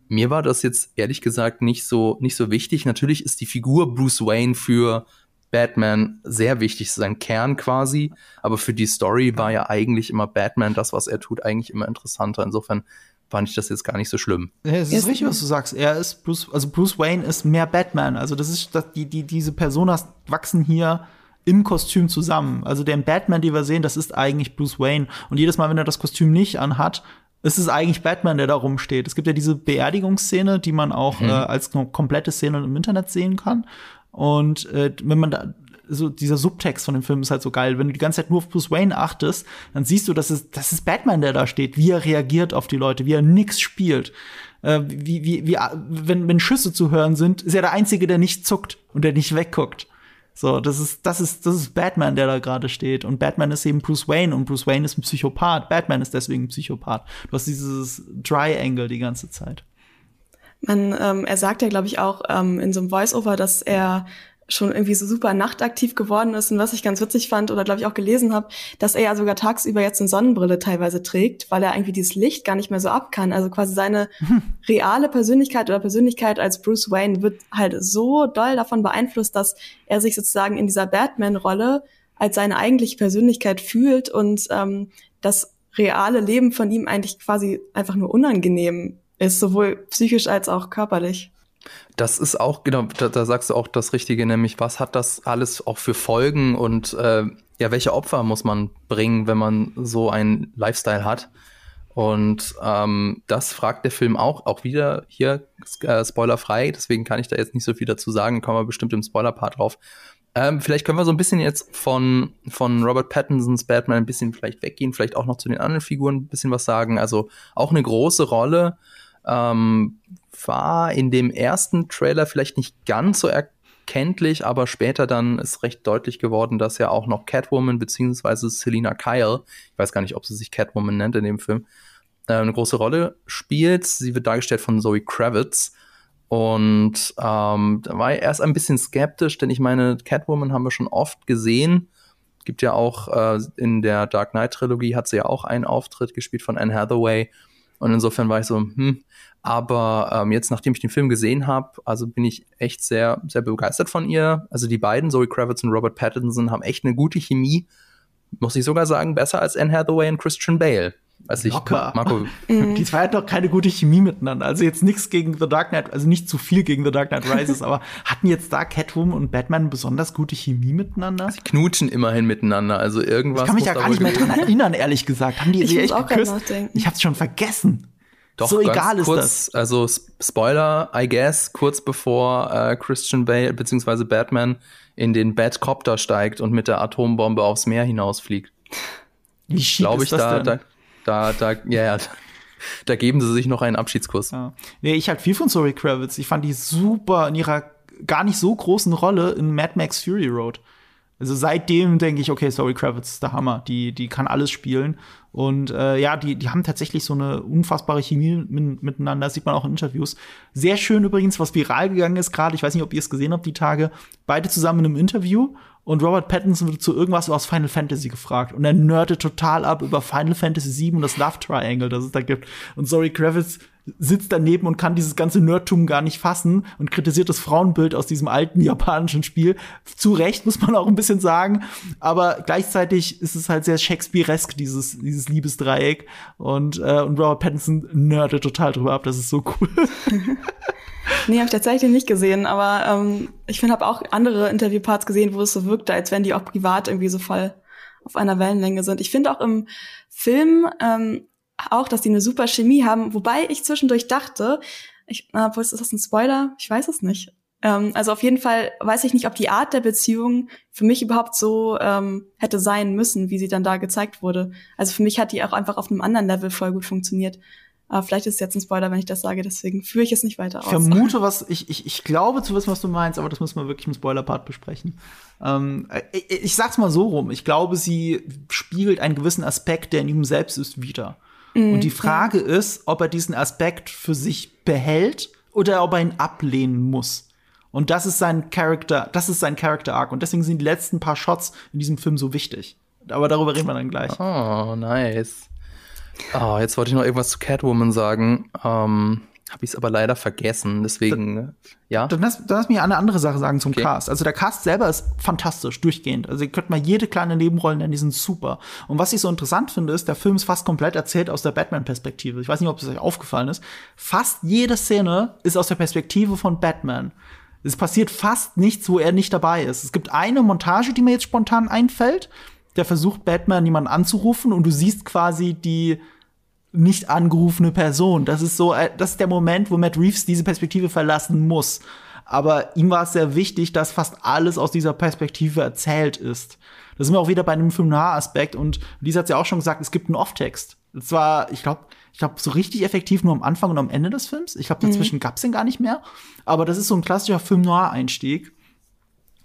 Mir war das jetzt ehrlich gesagt nicht so, nicht so wichtig. Natürlich ist die Figur Bruce Wayne für Batman sehr wichtig, sein Kern quasi. Aber für die Story war ja eigentlich immer Batman, das, was er tut, eigentlich immer interessanter. Insofern fand ich das jetzt gar nicht so schlimm. Ja, es ist richtig, was du sagst. Er ist Bruce, also Bruce Wayne ist mehr Batman. Also das ist, das, die, die, diese Personas wachsen hier im Kostüm zusammen. Also der Batman, den wir sehen, das ist eigentlich Bruce Wayne. Und jedes Mal, wenn er das Kostüm nicht anhat, ist es eigentlich Batman, der da rumsteht. Es gibt ja diese Beerdigungsszene, die man auch mhm. äh, als komplette Szene im Internet sehen kann. Und äh, wenn man da so dieser Subtext von dem Film ist halt so geil. Wenn du die ganze Zeit nur auf Bruce Wayne achtest, dann siehst du, dass es, das ist Batman, der da steht, wie er reagiert auf die Leute, wie er nix spielt. Äh, wie, wie, wie, wenn, wenn Schüsse zu hören sind, ist er der Einzige, der nicht zuckt und der nicht wegguckt. So, das ist, das ist, das ist Batman, der da gerade steht. Und Batman ist eben Bruce Wayne und Bruce Wayne ist ein Psychopath. Batman ist deswegen ein Psychopath. Du hast dieses Triangle die ganze Zeit. Man, ähm, er sagt ja, glaube ich, auch ähm, in so einem Voice-Over, dass er schon irgendwie so super nachtaktiv geworden ist und was ich ganz witzig fand oder glaube ich auch gelesen habe, dass er ja sogar tagsüber jetzt eine Sonnenbrille teilweise trägt, weil er irgendwie dieses Licht gar nicht mehr so ab kann. Also quasi seine *laughs* reale Persönlichkeit oder Persönlichkeit als Bruce Wayne wird halt so doll davon beeinflusst, dass er sich sozusagen in dieser Batman-Rolle als seine eigentliche Persönlichkeit fühlt und ähm, das reale Leben von ihm eigentlich quasi einfach nur unangenehm ist, sowohl psychisch als auch körperlich. Das ist auch, genau, da, da, sagst du auch das Richtige, nämlich was hat das alles auch für Folgen und äh, ja, welche Opfer muss man bringen, wenn man so einen Lifestyle hat? Und ähm, das fragt der Film auch, auch wieder hier äh, spoilerfrei, deswegen kann ich da jetzt nicht so viel dazu sagen, kommen wir bestimmt im Spoiler-Part drauf. Ähm, vielleicht können wir so ein bisschen jetzt von, von Robert Pattinsons Batman ein bisschen vielleicht weggehen, vielleicht auch noch zu den anderen Figuren ein bisschen was sagen. Also auch eine große Rolle ähm, war in dem ersten Trailer vielleicht nicht ganz so erkenntlich, aber später dann ist recht deutlich geworden, dass ja auch noch Catwoman beziehungsweise Selina Kyle, ich weiß gar nicht, ob sie sich Catwoman nennt in dem Film, äh, eine große Rolle spielt. Sie wird dargestellt von Zoe Kravitz. Und ähm, da war ich erst ein bisschen skeptisch, denn ich meine, Catwoman haben wir schon oft gesehen. Gibt ja auch äh, in der Dark Knight Trilogie hat sie ja auch einen Auftritt gespielt von Anne Hathaway. Und insofern war ich so, hm, aber ähm, jetzt, nachdem ich den Film gesehen habe, also bin ich echt sehr, sehr begeistert von ihr. Also die beiden, Zoe Kravitz und Robert Pattinson, haben echt eine gute Chemie. Muss ich sogar sagen, besser als Anne Hathaway und Christian Bale. Also ich, Locker. Marco. Mhm. *laughs* die zwei hatten doch keine gute Chemie miteinander. Also jetzt nichts gegen The Dark Knight, also nicht zu viel gegen The Dark Knight Rises, *laughs* aber hatten jetzt da Catwoman und Batman besonders gute Chemie miteinander? Sie knutschen immerhin miteinander, also irgendwas. Ich kann mich ja gar nicht mehr dran erinnern, ehrlich gesagt. Haben die ich sie echt auch geküsst? Ich hab's schon vergessen. Doch, so egal ist kurz, das. Also Spoiler, I guess, kurz bevor äh, Christian Bale bzw. Batman in den Batcopter steigt und mit der Atombombe aufs Meer hinausfliegt. Wie schief ist ich, das da, denn? da, da, da, ja, ja, da geben sie sich noch einen Abschiedskuss. Ja. Nee, ich halt viel von Zoe Kravitz. Ich fand die super in ihrer gar nicht so großen Rolle in Mad Max Fury Road. Also seitdem denke ich, okay, Zoe Kravitz ist der Hammer. Die, die kann alles spielen. Und äh, ja, die, die haben tatsächlich so eine unfassbare Chemie mit, miteinander. Das sieht man auch in Interviews. Sehr schön übrigens, was viral gegangen ist gerade. Ich weiß nicht, ob ihr es gesehen habt, die Tage. Beide zusammen in einem Interview. Und Robert Pattinson wird zu irgendwas aus Final Fantasy gefragt. Und er nerdet total ab über Final Fantasy VII und das Love Triangle, das es da gibt. Und Zoe Kravitz sitzt daneben und kann dieses ganze Nerdtum gar nicht fassen und kritisiert das Frauenbild aus diesem alten *laughs* japanischen Spiel. Zu Recht, muss man auch ein bisschen sagen. Aber gleichzeitig ist es halt sehr Shakespearesk, dieses, dieses Liebesdreieck. Und, äh, und Robert Pattinson nerdet total drüber ab. Das ist so cool. *laughs* Nee, habe ich tatsächlich nicht gesehen, aber ähm, ich finde, habe auch andere Interviewparts gesehen, wo es so wirkte, als wenn die auch privat irgendwie so voll auf einer Wellenlänge sind. Ich finde auch im Film ähm, auch, dass die eine super Chemie haben, wobei ich zwischendurch dachte, ich, na, ist das ein Spoiler? Ich weiß es nicht. Ähm, also auf jeden Fall weiß ich nicht, ob die Art der Beziehung für mich überhaupt so ähm, hätte sein müssen, wie sie dann da gezeigt wurde. Also für mich hat die auch einfach auf einem anderen Level voll gut funktioniert. Aber vielleicht ist es jetzt ein Spoiler, wenn ich das sage, deswegen führe ich es nicht weiter aus. Ich vermute, was ich, ich, ich glaube zu wissen, was du meinst, aber das müssen wir wirklich im Spoiler-Part besprechen. Ähm, ich, ich sag's mal so rum. Ich glaube, sie spiegelt einen gewissen Aspekt, der in ihm selbst ist, wieder. Mhm, Und die Frage ist, ob er diesen Aspekt für sich behält oder ob er ihn ablehnen muss. Und das ist sein Charakter, das ist sein Character Arc. Und deswegen sind die letzten paar Shots in diesem Film so wichtig. Aber darüber reden wir dann gleich. Oh, nice. Oh, jetzt wollte ich noch irgendwas zu Catwoman sagen. Ähm, Habe ich es aber leider vergessen. Deswegen, ja. Dann lass, dann lass mich eine andere Sache sagen zum Okay. Cast. Also der Cast selber ist fantastisch, durchgehend. Also ihr könnt mal jede kleine Nebenrolle nennen, die sind super. Und was ich so interessant finde, ist, der Film ist fast komplett erzählt aus der Batman-Perspektive. Ich weiß nicht, ob es euch aufgefallen ist. Fast jede Szene ist aus der Perspektive von Batman. Es passiert fast nichts, wo er nicht dabei ist. Es gibt eine Montage, die mir jetzt spontan einfällt. Der versucht, Batman jemanden anzurufen und du siehst quasi die nicht angerufene Person. Das ist so, äh, das ist der Moment, wo Matt Reeves diese Perspektive verlassen muss. Aber ihm war es sehr wichtig, dass fast alles aus dieser Perspektive erzählt ist. Da sind wir auch wieder bei einem Film Noir-Aspekt und Lisa hat ja auch schon gesagt, es gibt einen Off-Text. Das war, ich glaube, ich glaube, so richtig effektiv nur am Anfang und am Ende des Films. Ich glaube, dazwischen gab's den gar nicht mehr. Aber das ist so ein klassischer Film Noir-Einstieg.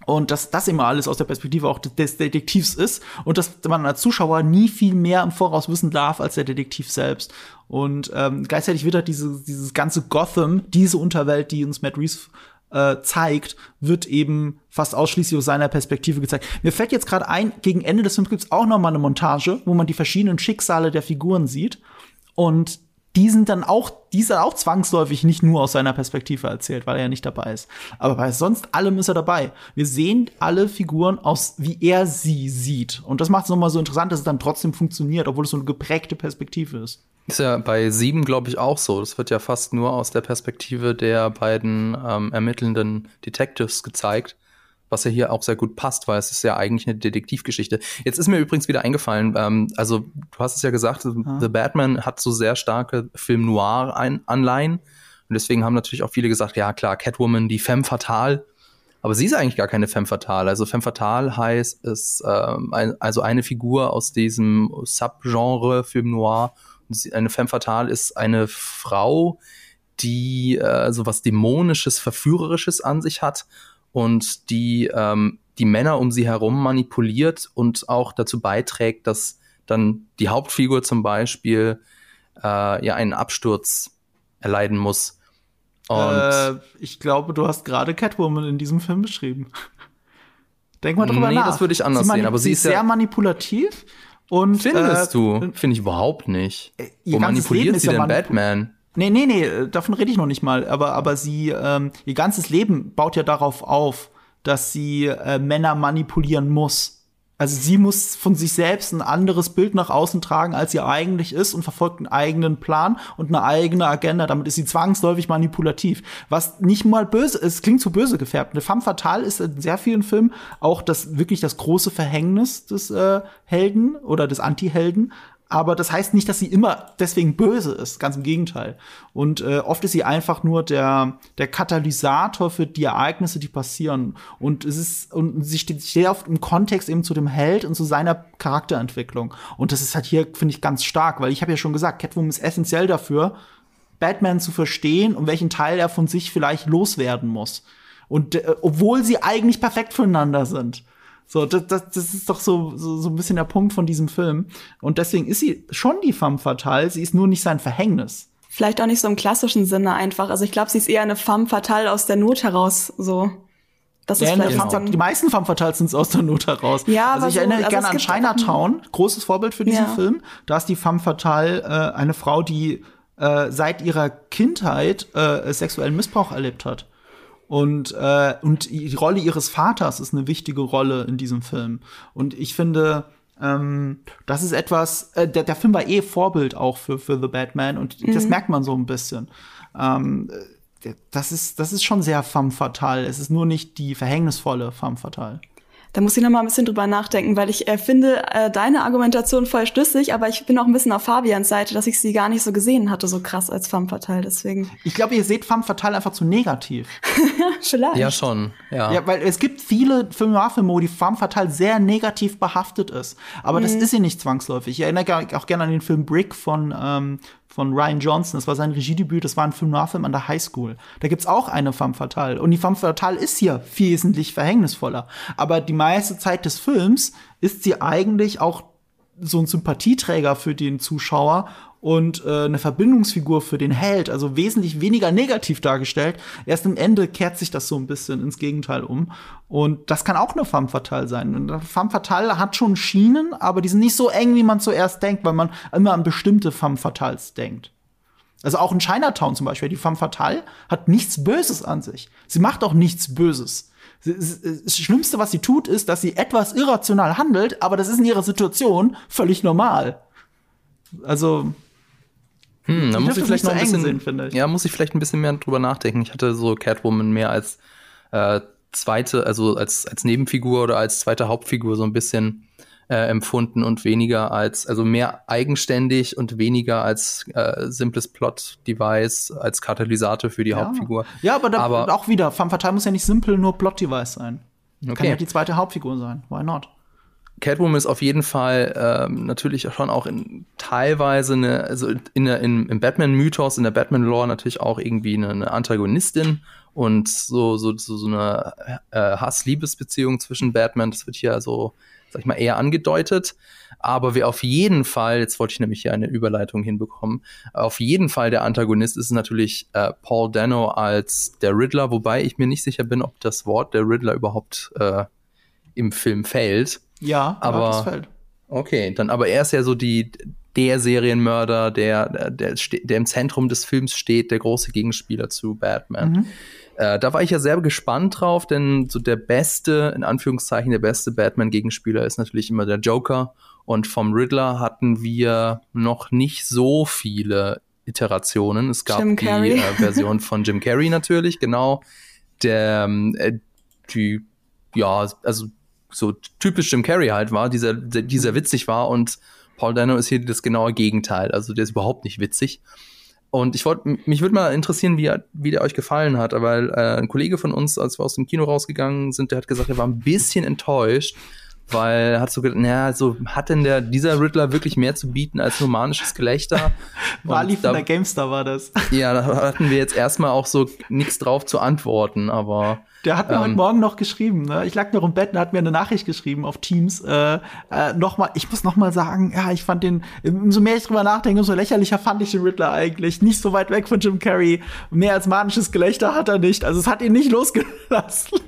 Und dass das immer alles aus der Perspektive auch des Detektivs ist und dass man als Zuschauer nie viel mehr im Voraus wissen darf als der Detektiv selbst. Und ähm, gleichzeitig wird halt diese, dieses ganze Gotham, diese Unterwelt, die uns Matt Reeves äh, zeigt, wird eben fast ausschließlich aus seiner Perspektive gezeigt. Mir fällt jetzt gerade ein, gegen Ende des Films gibt's auch noch mal eine Montage, wo man die verschiedenen Schicksale der Figuren sieht. Und die sind dann auch, die sind auch zwangsläufig nicht nur aus seiner Perspektive erzählt, weil er ja nicht dabei ist. Aber bei sonst allem ist er dabei. Wir sehen alle Figuren aus, wie er sie sieht. Und das macht es nochmal so interessant, dass es dann trotzdem funktioniert, obwohl es so eine geprägte Perspektive ist. Ist ja bei sieben, glaube ich, auch so. Das wird ja fast nur aus der Perspektive der beiden ähm, ermittelnden Detectives gezeigt, was ja hier auch sehr gut passt, weil es ist ja eigentlich eine Detektivgeschichte. Jetzt ist mir übrigens wieder eingefallen, ähm, also du hast es ja gesagt, The Batman hat so sehr starke Film-Noir-Anleihen. Und deswegen haben natürlich auch viele gesagt, ja klar, Catwoman, die Femme Fatale. Aber sie ist eigentlich gar keine Femme Fatale. Also Femme Fatale heißt, ist ähm, ein, also eine Figur aus diesem Subgenre Film Noir. Und sie- Eine Femme Fatale ist eine Frau, die äh, so was Dämonisches, Verführerisches an sich hat und die ähm, die Männer um sie herum manipuliert und auch dazu beiträgt, dass dann die Hauptfigur zum Beispiel äh, ja einen Absturz erleiden muss. Und äh, ich glaube, du hast gerade Catwoman in diesem Film beschrieben. *laughs* Denk mal drüber Nee, nach. das würde ich anders sehen, aber sie ist ja- sehr manipulativ und findest äh, du? Finde ich überhaupt nicht. ihr Wo ist sie ja denn manipu- Batman? Nee, nee, nee, davon rede ich noch nicht mal. Aber, aber sie, ähm, ihr ganzes Leben baut ja darauf auf, dass sie äh, Männer manipulieren muss. Also sie muss von sich selbst ein anderes Bild nach außen tragen, als sie eigentlich ist und verfolgt einen eigenen Plan und eine eigene Agenda. Damit ist sie zwangsläufig manipulativ. Was nicht mal böse ist, klingt zu böse gefärbt. Eine femme fatale ist in sehr vielen Filmen auch das wirklich das große Verhängnis des äh, Helden oder des Anti-Helden. Aber das heißt nicht, dass sie immer deswegen böse ist, ganz im Gegenteil. Und äh, oft ist sie einfach nur der, der Katalysator für die Ereignisse, die passieren. Und es ist, und sie steht, steht oft im Kontext eben zu dem Held und zu seiner Charakterentwicklung. Und das ist halt hier, finde ich, ganz stark, weil ich habe ja schon gesagt, Catwoman ist essentiell dafür, Batman zu verstehen und welchen Teil er von sich vielleicht loswerden muss. Und äh, obwohl sie eigentlich perfekt füreinander sind. So, das, das, das ist doch so, so, so ein bisschen der Punkt von diesem Film. Und deswegen ist sie schon die femme fatale, sie ist nur nicht sein Verhängnis. Vielleicht auch nicht so im klassischen Sinne einfach. Also ich glaube, sie ist eher eine femme fatale aus der Not heraus, so. Das ist ja, vielleicht genau. Die meisten femme fatales sind aus der Not heraus. Ja, also ich so, erinnere also gerne an Chinatown, großes Vorbild für diesen ja. Film. Da ist die femme fatale äh, eine Frau, die äh, seit ihrer Kindheit äh, sexuellen Missbrauch erlebt hat. Und, äh, und die Rolle ihres Vaters ist eine wichtige Rolle in diesem Film. Und ich finde, ähm, das ist etwas, äh, der, der Film war eh Vorbild auch für, für The Batman und mhm. das merkt man so ein bisschen. Ähm, das ist, das ist schon sehr femme fatale. Es ist nur nicht die verhängnisvolle femme fatale. Da muss ich noch mal ein bisschen drüber nachdenken, weil ich äh, finde äh, deine Argumentation voll schlüssig, aber ich bin auch ein bisschen auf Fabians Seite, dass ich sie gar nicht so gesehen hatte, so krass als femme fatale. Deswegen. Ich glaube, ihr seht femme fatale einfach zu negativ. *laughs* Vielleicht. Ja, schon. Ja. ja, weil es gibt viele Filme, wo die femme fatale sehr negativ behaftet ist. Aber mhm. das ist sie nicht zwangsläufig. Ich erinnere auch gerne an den Film Brick von ähm, von Ryan Johnson. Das war sein Regiedebüt, das war ein Film Noir-Film an der Highschool. Da gibt's auch eine femme fatale. Und die femme fatale ist hier wesentlich verhängnisvoller. Aber die meiste Zeit des Films ist sie eigentlich auch so ein Sympathieträger für den Zuschauer und äh, eine Verbindungsfigur für den Held, also wesentlich weniger negativ dargestellt. Erst am Ende kehrt sich das so ein bisschen ins Gegenteil um. Und das kann auch eine femme fatale sein. Und femme fatale hat schon Schienen, aber die sind nicht so eng, wie man zuerst denkt, weil man immer an bestimmte femme fatales denkt. Also auch in Chinatown zum Beispiel, die femme fatale hat nichts Böses an sich. Sie macht auch nichts Böses. Das Schlimmste, was sie tut, ist, dass sie etwas irrational handelt, aber das ist in ihrer Situation völlig normal. Also, hm, da muss ich vielleicht noch ein bisschen, sehen, ja, muss ich vielleicht ein bisschen mehr drüber nachdenken. Ich hatte so Catwoman mehr als äh, zweite, also als als Nebenfigur oder als zweite Hauptfigur so ein bisschen äh, empfunden und weniger als, also mehr eigenständig und weniger als äh, simples Plot-Device, als Katalysator für die ja. Hauptfigur. Ja, aber, da, aber auch wieder, Femme Fatale muss ja nicht simpel nur Plot-Device sein. Okay. Kann ja die zweite Hauptfigur sein. Why not? Catwoman ist auf jeden Fall ähm, natürlich schon auch in teilweise eine, also in der, in, im Batman-Mythos, in der Batman-Lore natürlich auch irgendwie eine, eine Antagonistin und so, so, so, so eine äh, Hass-Liebesbeziehung zwischen Batman. Das wird hier so sag ich mal, eher angedeutet. Aber wer auf jeden Fall, jetzt wollte ich nämlich hier eine Überleitung hinbekommen, auf jeden Fall der Antagonist ist natürlich äh, Paul Dano als der Riddler, wobei ich mir nicht sicher bin, ob das Wort der Riddler überhaupt äh, im Film fällt. Ja, aber das fällt. Okay, dann aber er ist ja so die der Serienmörder, der, der, der im Zentrum des Films steht, der große Gegenspieler zu Batman. Mhm. Äh, da war ich ja sehr gespannt drauf, denn so der beste, in Anführungszeichen, der beste Batman-Gegenspieler ist natürlich immer der Joker. Und vom Riddler hatten wir noch nicht so viele Iterationen. Es gab die äh, Version von Jim Carrey natürlich, genau. Der, ähm, äh, die, ja, also so typisch Jim Carrey halt war, dieser, dieser witzig war und Paul Dano ist hier das genaue Gegenteil. Also der ist überhaupt nicht witzig. Und ich wollte, mich würde mal interessieren, wie, wie der euch gefallen hat, weil äh, ein Kollege von uns, als wir aus dem Kino rausgegangen sind, der hat gesagt, er war ein bisschen enttäuscht, weil er hat so gedacht, naja, so hat denn der, dieser Riddler wirklich mehr zu bieten als nur manisches Gelächter? *laughs* Wally von der GameStar war das. Ja, da hatten wir jetzt erstmal auch so nichts drauf zu antworten, aber der hat mir ähm, heute Morgen noch geschrieben. Ne? Ich lag noch im Bett und hat mir eine Nachricht geschrieben auf Teams. Äh, äh, noch mal, ich muss noch mal sagen, ja, ich fand den, umso mehr ich drüber nachdenke, umso lächerlicher fand ich den Riddler eigentlich. Nicht so weit weg von Jim Carrey. Mehr als manisches Gelächter hat er nicht. Also es hat ihn nicht *laughs* losgelassen.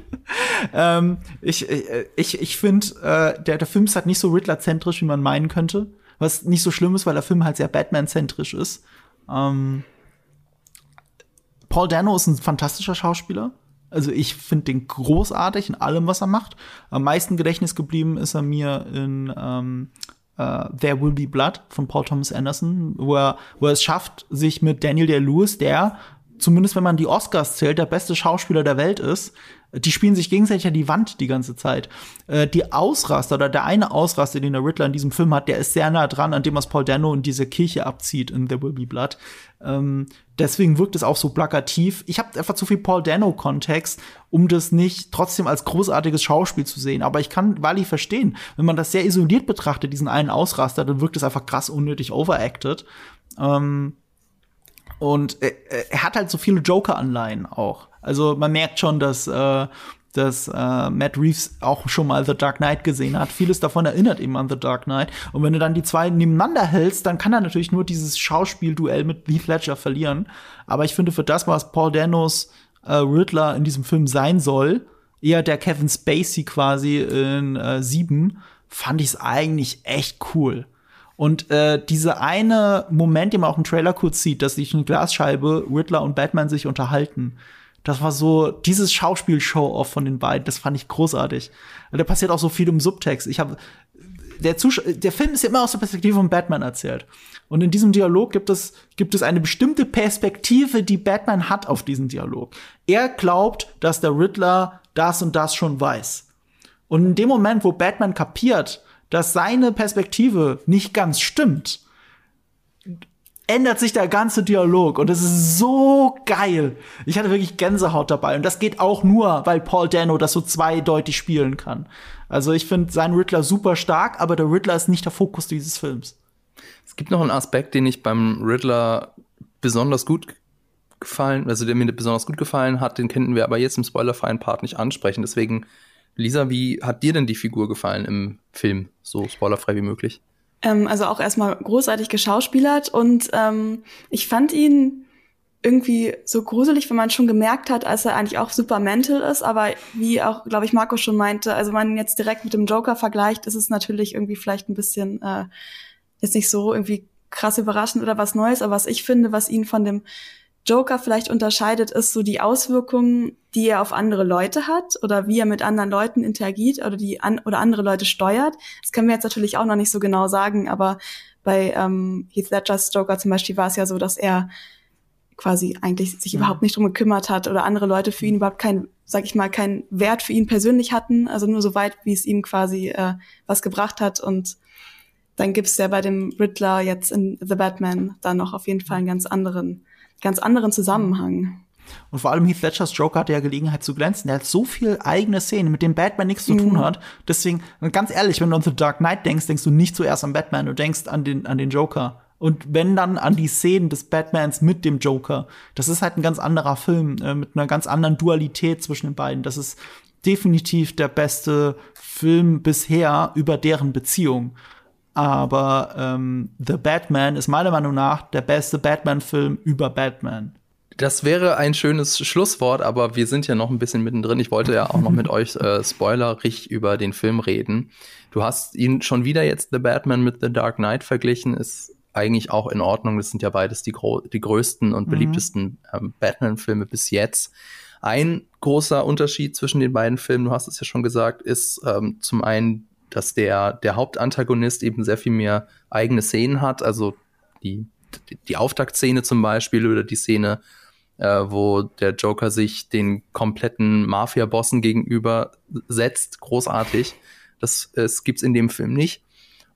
ähm, ich äh, ich, ich finde, äh, der, der Film ist halt nicht so Riddler-zentrisch, wie man meinen könnte. Was nicht so schlimm ist, weil der Film halt sehr Batman-zentrisch ist. Ähm, Paul Dano ist ein fantastischer Schauspieler. Also ich finde den großartig in allem, was er macht. Am meisten Gedächtnis geblieben ist er mir in ähm, uh, There Will Be Blood von Paul Thomas Anderson, wo er, wo er es schafft, sich mit Daniel Day-Lewis, der zumindest wenn man die Oscars zählt, der beste Schauspieler der Welt ist. Die spielen sich gegenseitig an die Wand die ganze Zeit. Äh, die Ausraster oder der eine Ausraster, den der Riddler in diesem Film hat, der ist sehr nah dran an dem, was Paul Dano in diese Kirche abzieht in There Will Be Blood. Ähm, deswegen wirkt es auch so plakativ. Ich habe einfach zu viel Paul Dano-Kontext, um das nicht trotzdem als großartiges Schauspiel zu sehen. Aber ich kann Wally verstehen. Wenn man das sehr isoliert betrachtet, diesen einen Ausraster, dann wirkt es einfach krass unnötig overacted. Ähm, und äh, er hat halt so viele Joker-Anleihen auch. Also man merkt schon, dass, äh, dass äh, Matt Reeves auch schon mal The Dark Knight gesehen hat. Vieles davon erinnert eben an The Dark Knight. Und wenn du dann die zwei nebeneinander hältst, dann kann er natürlich nur dieses Schauspielduell mit Heath Ledger verlieren. Aber ich finde, für das, was Paul Danos äh, Riddler in diesem Film sein soll, eher der Kevin Spacey quasi in äh, Sieben, fand ich es eigentlich echt cool. Und äh, diese eine Moment, den man auch im Trailer kurz sieht, dass sich eine Glasscheibe Riddler und Batman sich unterhalten. Das war so dieses Schauspiel-Show-Off von den beiden. Das fand ich großartig. Da passiert auch so viel im Subtext. Ich habe der, der Film ist ja immer aus der Perspektive von Batman erzählt. Und in diesem Dialog gibt es, gibt es eine bestimmte Perspektive, die Batman hat auf diesen Dialog. Er glaubt, dass der Riddler das und das schon weiß. Und in dem Moment, wo Batman kapiert, dass seine Perspektive nicht ganz stimmt, ändert sich der ganze Dialog und es ist so geil. Ich hatte wirklich Gänsehaut dabei und das geht auch nur, weil Paul Dano das so zweideutig spielen kann. Also ich finde seinen Riddler super stark, aber der Riddler ist nicht der Fokus dieses Films. Es gibt noch einen Aspekt, den ich beim Riddler besonders gut gefallen, also der mir besonders gut gefallen hat, den könnten wir aber jetzt im spoilerfreien Part nicht ansprechen. Deswegen Lisa, wie hat dir denn die Figur gefallen im Film, so spoilerfrei wie möglich? Ähm, also auch erstmal großartig geschauspielert und ähm, ich fand ihn irgendwie so gruselig, wenn man schon gemerkt hat, als er eigentlich auch super mental ist, aber wie auch, glaube ich, Marco schon meinte, also wenn man jetzt direkt mit dem Joker vergleicht, ist es natürlich irgendwie vielleicht ein bisschen äh, jetzt nicht so irgendwie krass überraschend oder was Neues, aber was ich finde, was ihn von dem Joker vielleicht unterscheidet, ist so die Auswirkungen, die er auf andere Leute hat oder wie er mit anderen Leuten interagiert oder die an oder andere Leute steuert. Das können wir jetzt natürlich auch noch nicht so genau sagen, aber bei ähm, Heath Ledgers Joker zum Beispiel war es ja so, dass er quasi eigentlich sich mhm. überhaupt nicht drum gekümmert hat oder andere Leute für ihn überhaupt kein, sag ich mal, keinen Wert für ihn persönlich hatten, also nur so weit, wie es ihm quasi äh, was gebracht hat und dann gibt's ja bei dem Riddler jetzt in The Batman dann noch auf jeden Fall einen ganz anderen ganz anderen Zusammenhang. Und vor allem Heath Ledgers Joker hatte ja Gelegenheit zu glänzen. Der hat so viel eigene Szenen, mit denen Batman nichts zu tun mhm. hat. Deswegen, ganz ehrlich, wenn du an The Dark Knight denkst, denkst du nicht zuerst an Batman, du denkst an den, an den Joker. Und wenn dann an die Szenen des Batmans mit dem Joker. Das ist halt ein ganz anderer Film, äh, mit einer ganz anderen Dualität zwischen den beiden. Das ist definitiv der beste Film bisher über deren Beziehung aber ähm, The Batman ist meiner Meinung nach der beste Batman-Film über Batman. Das wäre ein schönes Schlusswort, aber wir sind ja noch ein bisschen mittendrin. Ich wollte ja auch noch mit *laughs* euch äh, spoilerig über den Film reden. Du hast ihn schon wieder jetzt The Batman mit The Dark Knight verglichen. Ist eigentlich auch in Ordnung. Das sind ja beides die, die größten und mhm. beliebtesten ähm, Batman-Filme bis jetzt. Ein großer Unterschied zwischen den beiden Filmen, du hast es ja schon gesagt, ist ähm, zum einen dass der, der Hauptantagonist eben sehr viel mehr eigene Szenen hat, also die, die Auftaktszene zum Beispiel oder die Szene, äh, wo der Joker sich den kompletten Mafia-Bossen gegenüber setzt, großartig. Das, das gibt's in dem Film nicht.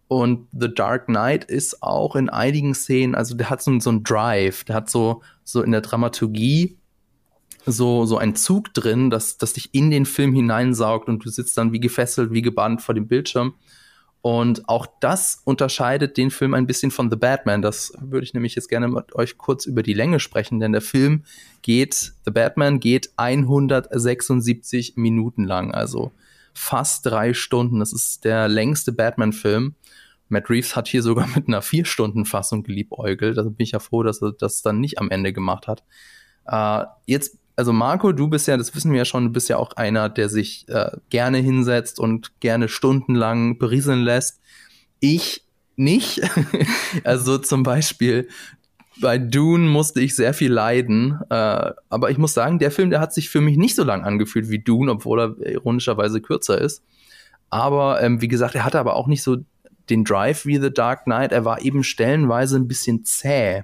Und The Dark Knight ist auch in einigen Szenen, also der hat so, so einen Drive, der hat so, so in der Dramaturgie so, so ein Zug drin, dass, dass dich in den Film hineinsaugt und du sitzt dann wie gefesselt, wie gebannt vor dem Bildschirm. Und auch das unterscheidet den Film ein bisschen von The Batman. Das würde ich nämlich jetzt gerne mit euch kurz über die Länge sprechen, denn der Film geht, The Batman geht 176 Minuten lang, also fast drei Stunden. Das ist der längste Batman-Film. Matt Reeves hat hier sogar mit einer vier Stunden Fassung geliebäugelt. Also bin ich ja froh, dass er das dann nicht am Ende gemacht hat. Uh, jetzt also Marco, du bist ja, das wissen wir ja schon, du bist ja auch einer, der sich äh, gerne hinsetzt und gerne stundenlang berieseln lässt. Ich nicht. *laughs* also zum Beispiel bei Dune musste ich sehr viel leiden. Äh, aber ich muss sagen, der Film, der hat sich für mich nicht so lang angefühlt wie Dune, obwohl er ironischerweise kürzer ist. Aber ähm, wie gesagt, er hatte aber auch nicht so den Drive wie The Dark Knight. Er war eben stellenweise ein bisschen zäh.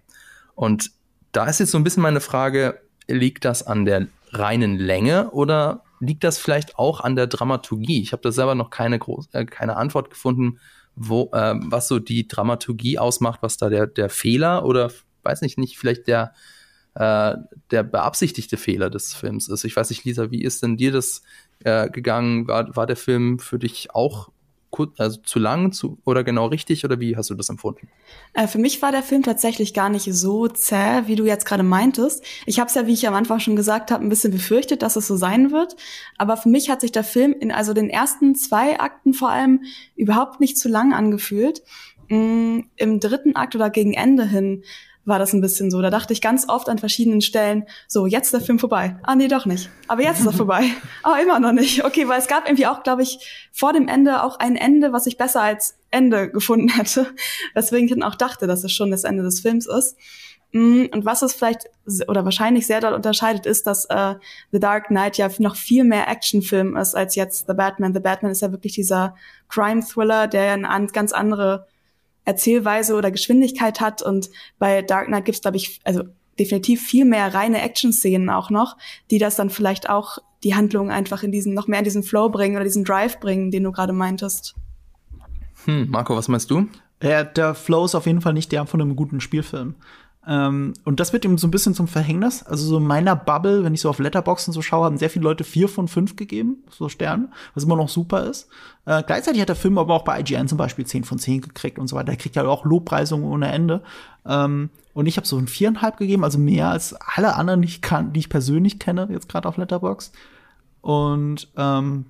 Und da ist jetzt so ein bisschen meine Frage, liegt das an der reinen Länge oder liegt das vielleicht auch an der Dramaturgie? Ich habe da selber noch keine, groß, äh, keine Antwort gefunden, wo, äh, was so die Dramaturgie ausmacht, was da der, der Fehler oder weiß nicht, nicht vielleicht der, äh, der beabsichtigte Fehler des Films ist. Ich weiß nicht, Lisa, wie ist denn dir das äh, gegangen? War, war der Film für dich auch also zu lang zu, oder genau richtig oder wie hast du das empfunden? Äh, für mich war der Film tatsächlich gar nicht so zäh, wie du jetzt gerade meintest. Ich habe es ja, wie ich am Anfang schon gesagt habe, ein bisschen befürchtet, dass es so sein wird. Aber für mich hat sich der Film in also den ersten zwei Akten vor allem überhaupt nicht zu lang angefühlt. Mm, Im dritten Akt oder gegen Ende hin war das ein bisschen so. Da dachte ich ganz oft an verschiedenen Stellen, so, jetzt ist der Film vorbei. Ah, nee, doch nicht. Aber jetzt ist er *laughs* vorbei. Aber ah, immer noch nicht. Okay, weil es gab irgendwie auch, glaube ich, vor dem Ende auch ein Ende, was ich besser als Ende gefunden hätte. *laughs* Weswegen ich dann auch dachte, dass es schon das Ende des Films ist. Mm, und was es vielleicht oder wahrscheinlich sehr dort unterscheidet, ist, dass äh, The Dark Knight ja noch viel mehr Actionfilm ist als jetzt The Batman. The Batman ist ja wirklich dieser Crime-Thriller, der ja eine ganz andere Erzählweise oder Geschwindigkeit hat. Und bei Dark Knight gibt's, glaube ich, also definitiv viel mehr reine Action-Szenen auch noch, die das dann vielleicht auch die Handlung einfach in diesen, noch mehr in diesen Flow bringen oder diesen Drive bringen, den du gerade meintest. Hm, Marco, was meinst du? Ja, der Flow ist auf jeden Fall nicht der von einem guten Spielfilm. Ähm, und das wird ihm so ein bisschen zum Verhängnis. Also so in meiner Bubble, wenn ich so auf Letterboxen so schaue, haben sehr viele Leute vier von fünf gegeben, so Sterne, was immer noch super ist. Äh, gleichzeitig hat der Film aber auch bei IGN zum Beispiel zehn von zehn gekriegt und so weiter. Der kriegt ja auch Lobpreisungen ohne Ende. Ähm, und ich habe so ein viereinhalb gegeben, also mehr als alle anderen, die ich, kann, die ich persönlich kenne, jetzt gerade auf Letterbox. Und ähm,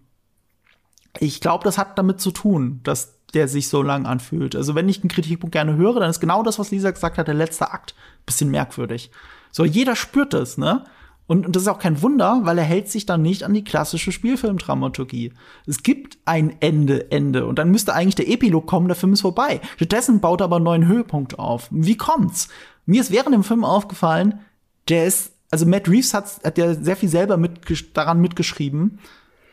ich glaube, das hat damit zu tun, dass der sich so lang anfühlt. Also wenn ich einen Kritikpunkt gerne höre, dann ist genau das, was Lisa gesagt hat, der letzte Akt bisschen merkwürdig. So, jeder spürt das, ne? Und, und das ist auch kein Wunder, weil er hält sich dann nicht an die klassische Spielfilmdramaturgie. Es gibt ein Ende, Ende. Und dann müsste eigentlich der Epilog kommen, der Film ist vorbei. Stattdessen baut er aber einen neuen Höhepunkt auf. Wie kommt's? Mir ist während dem Film aufgefallen, der ist, also Matt Reeves hat, hat ja sehr viel selber mit, daran mitgeschrieben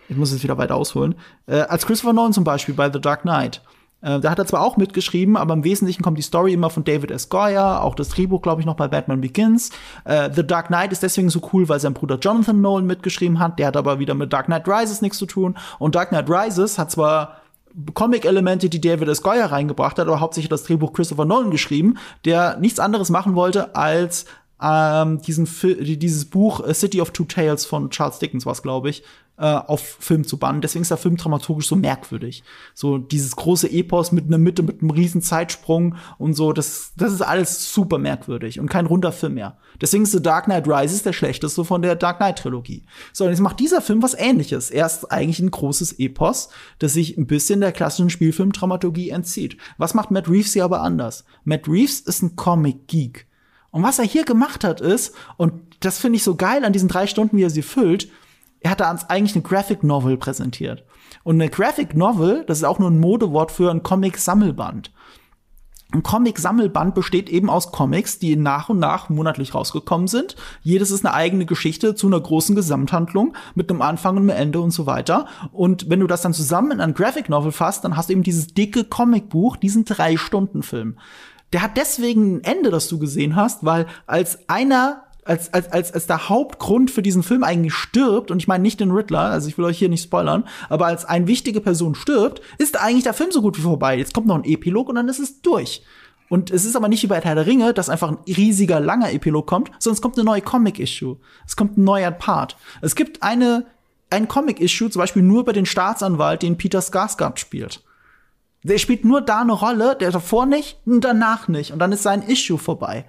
ich muss jetzt wieder weiter ausholen, äh, als Christopher Nolan zum Beispiel bei The Dark Knight. Äh, da hat er zwar auch mitgeschrieben, aber im Wesentlichen kommt die Story immer von David S. Goyer, auch das Drehbuch, glaube ich, noch bei Batman Begins. Äh, The Dark Knight ist deswegen so cool, weil sein Bruder Jonathan Nolan mitgeschrieben hat. Der hat aber wieder mit Dark Knight Rises nichts zu tun. Und Dark Knight Rises hat zwar Comic-Elemente, die David S. Goyer reingebracht hat, aber hauptsächlich das Drehbuch Christopher Nolan geschrieben, der nichts anderes machen wollte, als ähm, diesen dieses Buch City of Two Tales von Charles Dickens was glaube ich äh, auf Film zu bannen. Deswegen ist der Film dramaturgisch so merkwürdig. So dieses große Epos mit einer Mitte, mit einem riesen Zeitsprung und so, das, das ist alles super merkwürdig und kein runder Film mehr. Deswegen ist The Dark Knight Rises der schlechteste von der Dark Knight Trilogie. So, und jetzt macht dieser Film was ähnliches. Er ist eigentlich ein großes Epos, das sich ein bisschen der klassischen Spielfilmdramaturgie entzieht. Was macht Matt Reeves hier aber anders? Matt Reeves ist ein Comic-Geek. Und was er hier gemacht hat, ist, und das finde ich so geil an diesen drei Stunden, wie er sie füllt, er hat da eigentlich eine Graphic Novel präsentiert. Und eine Graphic Novel, das ist auch nur ein Modewort für ein Comic-Sammelband. Ein Comic-Sammelband besteht eben aus Comics, die nach und nach monatlich rausgekommen sind. Jedes ist eine eigene Geschichte zu einer großen Gesamthandlung mit einem Anfang und einem Ende und so weiter. Und wenn du das dann zusammen in ein Graphic Novel fasst, dann hast du eben dieses dicke Comicbuch, diesen Drei-Stunden-Film. Der hat deswegen ein Ende, das du gesehen hast, weil als einer als, als, als, als der Hauptgrund für diesen Film eigentlich stirbt, und ich meine nicht den Riddler, also ich will euch hier nicht spoilern, aber als eine wichtige Person stirbt, ist eigentlich der Film so gut wie vorbei. Jetzt kommt noch ein Epilog und dann ist es durch. Und es ist aber nicht wie bei Herr der Ringe, dass einfach ein riesiger, langer Epilog kommt, sondern es kommt eine neue Comic-Issue. Es kommt ein neuer Part. Es gibt eine, ein Comic-Issue, zum Beispiel nur über den Staatsanwalt, den Peter Skarsgård spielt. Der spielt nur da eine Rolle, der davor nicht und danach nicht. Und dann ist sein Issue vorbei.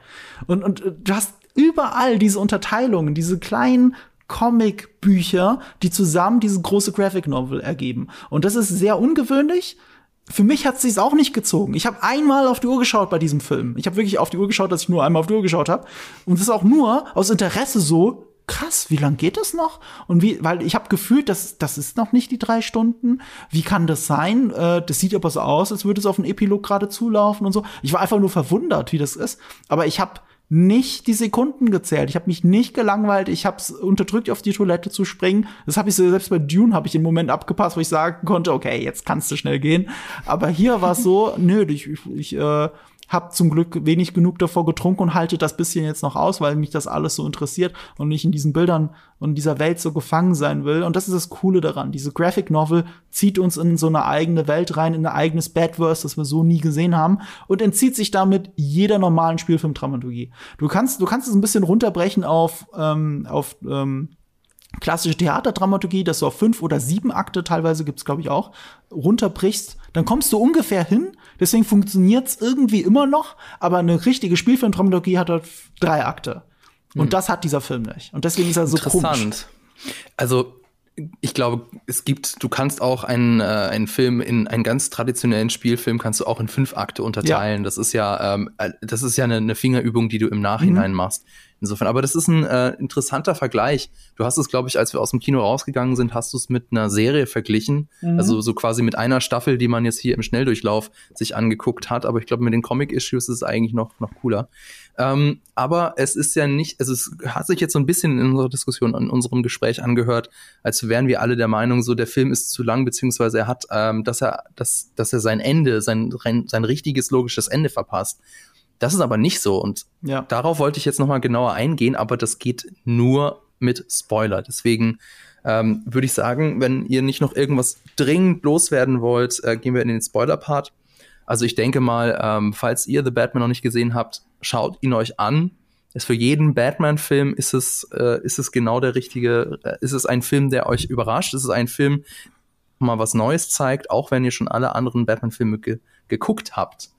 Und, und du hast überall diese Unterteilungen, diese kleinen Comic-Bücher, die zusammen diese große Graphic Novel ergeben. Und das ist sehr ungewöhnlich. Für mich hat es sich auch nicht gezogen. Ich habe einmal auf die Uhr geschaut bei diesem Film. Ich habe wirklich auf die Uhr geschaut, dass ich nur einmal auf die Uhr geschaut habe. Und das ist auch nur aus Interesse so, krass, wie lang geht das noch? Und wie, weil ich habe gefühlt, dass das ist noch nicht die drei Stunden. Wie kann das sein? Äh, das sieht aber so aus, als würde es auf einen Epilog gerade zulaufen und so. Ich war einfach nur verwundert, wie das ist. Aber ich habe nicht die Sekunden gezählt. Ich habe mich nicht gelangweilt. Ich habe es unterdrückt, auf die Toilette zu springen. Das habe ich selbst bei Dune habe ich den Moment abgepasst, wo ich sagen konnte, okay, jetzt kannst du schnell gehen. Aber hier war es so, *laughs* nö, ich, ich äh, hab zum Glück wenig genug davor getrunken und halte das bisschen jetzt noch aus, weil mich das alles so interessiert und nicht in diesen Bildern und dieser Welt so gefangen sein will. Und das ist das Coole daran. Diese Graphic Novel zieht uns in so eine eigene Welt rein, in ein eigenes Badverse, das wir so nie gesehen haben und entzieht sich damit jeder normalen Spielfilmdramaturgie. Du kannst, du kannst es ein bisschen runterbrechen auf, ähm, auf ähm, klassische Theaterdramaturgie, dass du auf fünf oder sieben Akte, teilweise gibt's glaube ich auch, runterbrichst, dann kommst du ungefähr hin. Deswegen funktioniert's irgendwie immer noch, aber eine richtige Spielfilmdramaturgie hat halt drei Akte. Und hm. das hat dieser Film nicht. Und deswegen ist er so Interessant. komisch. Also ich glaube, es gibt, du kannst auch einen, äh, einen Film in einen ganz traditionellen Spielfilm kannst du auch in fünf Akte unterteilen. Ja. Das ist ja, ähm, äh, das ist ja eine, eine Fingerübung, die du im Nachhinein mhm. machst. Insofern, aber das ist ein äh, interessanter Vergleich. Du hast es, glaube ich, als wir aus dem Kino rausgegangen sind, hast du es mit einer Serie verglichen. Mhm. Also so quasi mit einer Staffel, die man jetzt hier im Schnelldurchlauf sich angeguckt hat. Aber ich glaube, mit den Comic-Issues ist es eigentlich noch, noch cooler. Ähm, aber es ist ja nicht, also es hat sich jetzt so ein bisschen in unserer Diskussion, in unserem Gespräch angehört, als wären wir alle der Meinung, so der Film ist zu lang, beziehungsweise er hat, ähm, dass er, dass, dass er sein Ende, sein, sein richtiges logisches Ende verpasst. Das ist aber nicht so und ja. darauf wollte ich jetzt noch mal genauer eingehen, aber das geht nur mit Spoiler. Deswegen ähm, würde ich sagen, wenn ihr nicht noch irgendwas dringend loswerden wollt, äh, gehen wir in den Spoiler-Part. Also ich denke mal, ähm, falls ihr The Batman noch nicht gesehen habt, schaut ihn euch an. Ist für jeden Batman-Film ist es äh, ist es genau der richtige. Äh, ist es ein Film, der euch überrascht? Ist es ein Film, mal was Neues zeigt, auch wenn ihr schon alle anderen Batman-Filme ge geguckt habt?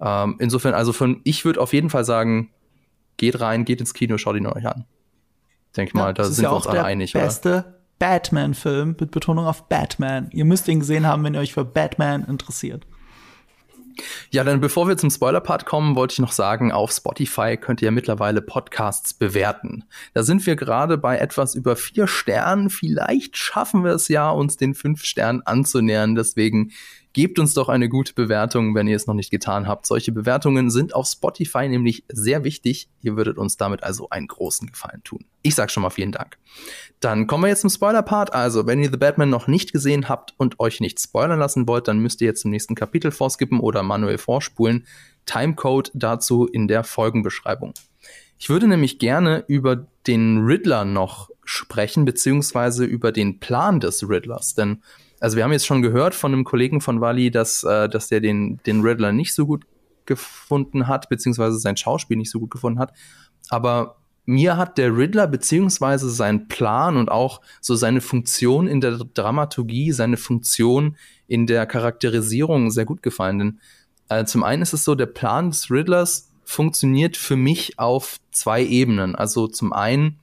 Ähm, insofern, also von, ich würde auf jeden Fall sagen, geht rein, geht ins Kino, schaut ihn euch an. Denke ja, mal, da sind ja wir uns alle einig. Das ist der beste Batman-Film mit Betonung auf Batman. Ihr müsst ihn gesehen haben, wenn ihr euch für Batman interessiert. Ja, dann bevor wir zum Spoiler-Part kommen, wollte ich noch sagen, auf Spotify könnt ihr mittlerweile Podcasts bewerten. Da sind wir gerade bei etwas über vier Sternen. Vielleicht schaffen wir es ja, uns den fünf Sternen anzunähern. Deswegen Gebt uns doch eine gute Bewertung, wenn ihr es noch nicht getan habt. Solche Bewertungen sind auf Spotify nämlich sehr wichtig. Ihr würdet uns damit also einen großen Gefallen tun. Ich sag schon mal vielen Dank. Dann kommen wir jetzt zum Spoiler-Part. Also, wenn ihr The Batman noch nicht gesehen habt und euch nicht spoilern lassen wollt, dann müsst ihr jetzt zum nächsten Kapitel vorskippen oder manuell vorspulen. Timecode dazu in der Folgenbeschreibung. Ich würde nämlich gerne über den Riddler noch sprechen, beziehungsweise über den Plan des Riddlers, denn also wir haben jetzt schon gehört von einem Kollegen von Wally, dass, äh, dass der den, den Riddler nicht so gut gefunden hat, beziehungsweise sein Schauspiel nicht so gut gefunden hat. Aber mir hat der Riddler beziehungsweise sein Plan und auch so seine Funktion in der Dramaturgie, seine Funktion in der Charakterisierung sehr gut gefallen. Denn äh, zum einen ist es so, der Plan des Riddlers funktioniert für mich auf zwei Ebenen. Also zum einen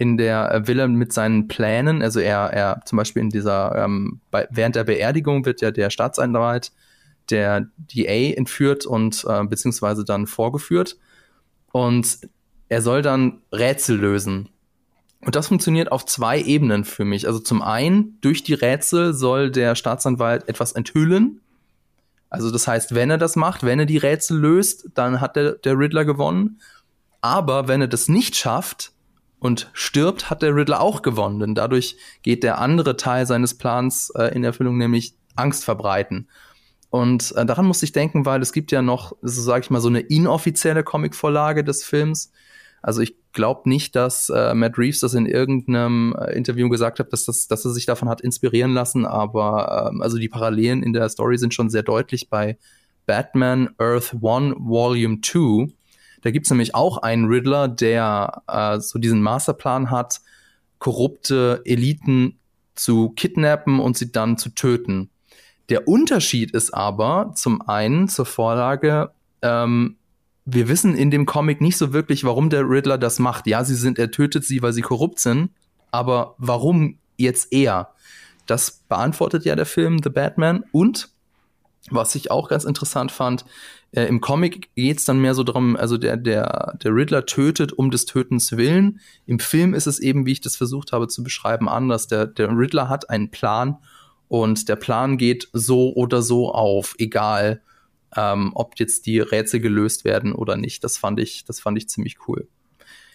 in der Villa mit seinen Plänen. Also er, er zum Beispiel in dieser, ähm, bei, während der Beerdigung wird ja der Staatsanwalt der DA entführt und äh, beziehungsweise dann vorgeführt. Und er soll dann Rätsel lösen. Und das funktioniert auf zwei Ebenen für mich. Also zum einen, durch die Rätsel soll der Staatsanwalt etwas enthüllen. Also das heißt, wenn er das macht, wenn er die Rätsel löst, dann hat der, der Riddler gewonnen. Aber wenn er das nicht schafft, und stirbt, hat der Riddler auch gewonnen. Denn dadurch geht der andere Teil seines Plans äh, in Erfüllung, nämlich Angst verbreiten. Und äh, daran musste ich denken, weil es gibt ja noch, so sage ich mal, so eine inoffizielle Comicvorlage des Films. Also ich glaube nicht, dass äh, Matt Reeves das in irgendeinem äh, Interview gesagt hat, dass, das, dass er sich davon hat inspirieren lassen. Aber ähm, also die Parallelen in der Story sind schon sehr deutlich bei Batman Earth One Volume 2 da gibt's nämlich auch einen Riddler, der äh, so diesen Masterplan hat, korrupte Eliten zu kidnappen und sie dann zu töten. Der Unterschied ist aber zum einen zur Vorlage, ähm, wir wissen in dem Comic nicht so wirklich, warum der Riddler das macht. Ja, sie sind, er tötet sie, weil sie korrupt sind, aber warum jetzt er? Das beantwortet ja der Film The Batman und was ich auch ganz interessant fand, äh, Im Comic geht's dann mehr so darum, also der, der, der Riddler tötet um des Tötens willen. Im Film ist es eben, wie ich das versucht habe zu beschreiben, anders. Der, der Riddler hat einen Plan und der Plan geht so oder so auf, egal ähm, ob jetzt die Rätsel gelöst werden oder nicht. Das fand ich, das fand ich ziemlich cool.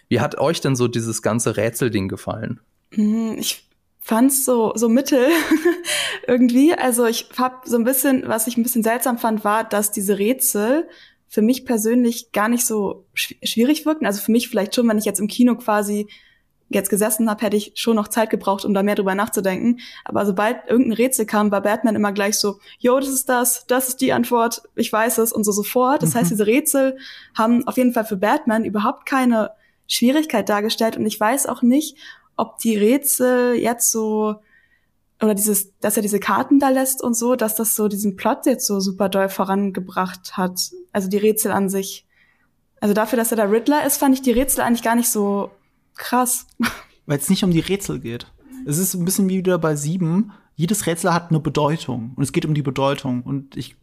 Wie hat euch denn so dieses ganze Rätselding gefallen? Mhm, ich fand's so so mittel *laughs* irgendwie. Also ich hab so ein bisschen, was ich ein bisschen seltsam fand, war, dass diese Rätsel für mich persönlich gar nicht so schwierig wirkten. Also für mich vielleicht schon, wenn ich jetzt im Kino quasi jetzt gesessen habe, hätte ich schon noch Zeit gebraucht, um da mehr drüber nachzudenken. Aber sobald irgendein Rätsel kam, war Batman immer gleich so, yo, das ist das, das ist die Antwort, ich weiß es und so sofort. Das mhm. heißt, diese Rätsel haben auf jeden Fall für Batman überhaupt keine Schwierigkeit dargestellt und ich weiß auch nicht, ob die Rätsel jetzt so oder dieses, dass er diese Karten da lässt und so, dass das so diesen Plot jetzt so super doll vorangebracht hat. Also die Rätsel an sich. Also dafür, dass er der Riddler ist, fand ich die Rätsel eigentlich gar nicht so krass. *laughs* Weil es nicht um die Rätsel geht. Es ist ein bisschen wie wieder bei sieben. Jedes Rätsel hat eine Bedeutung und es geht um die Bedeutung. Und ich,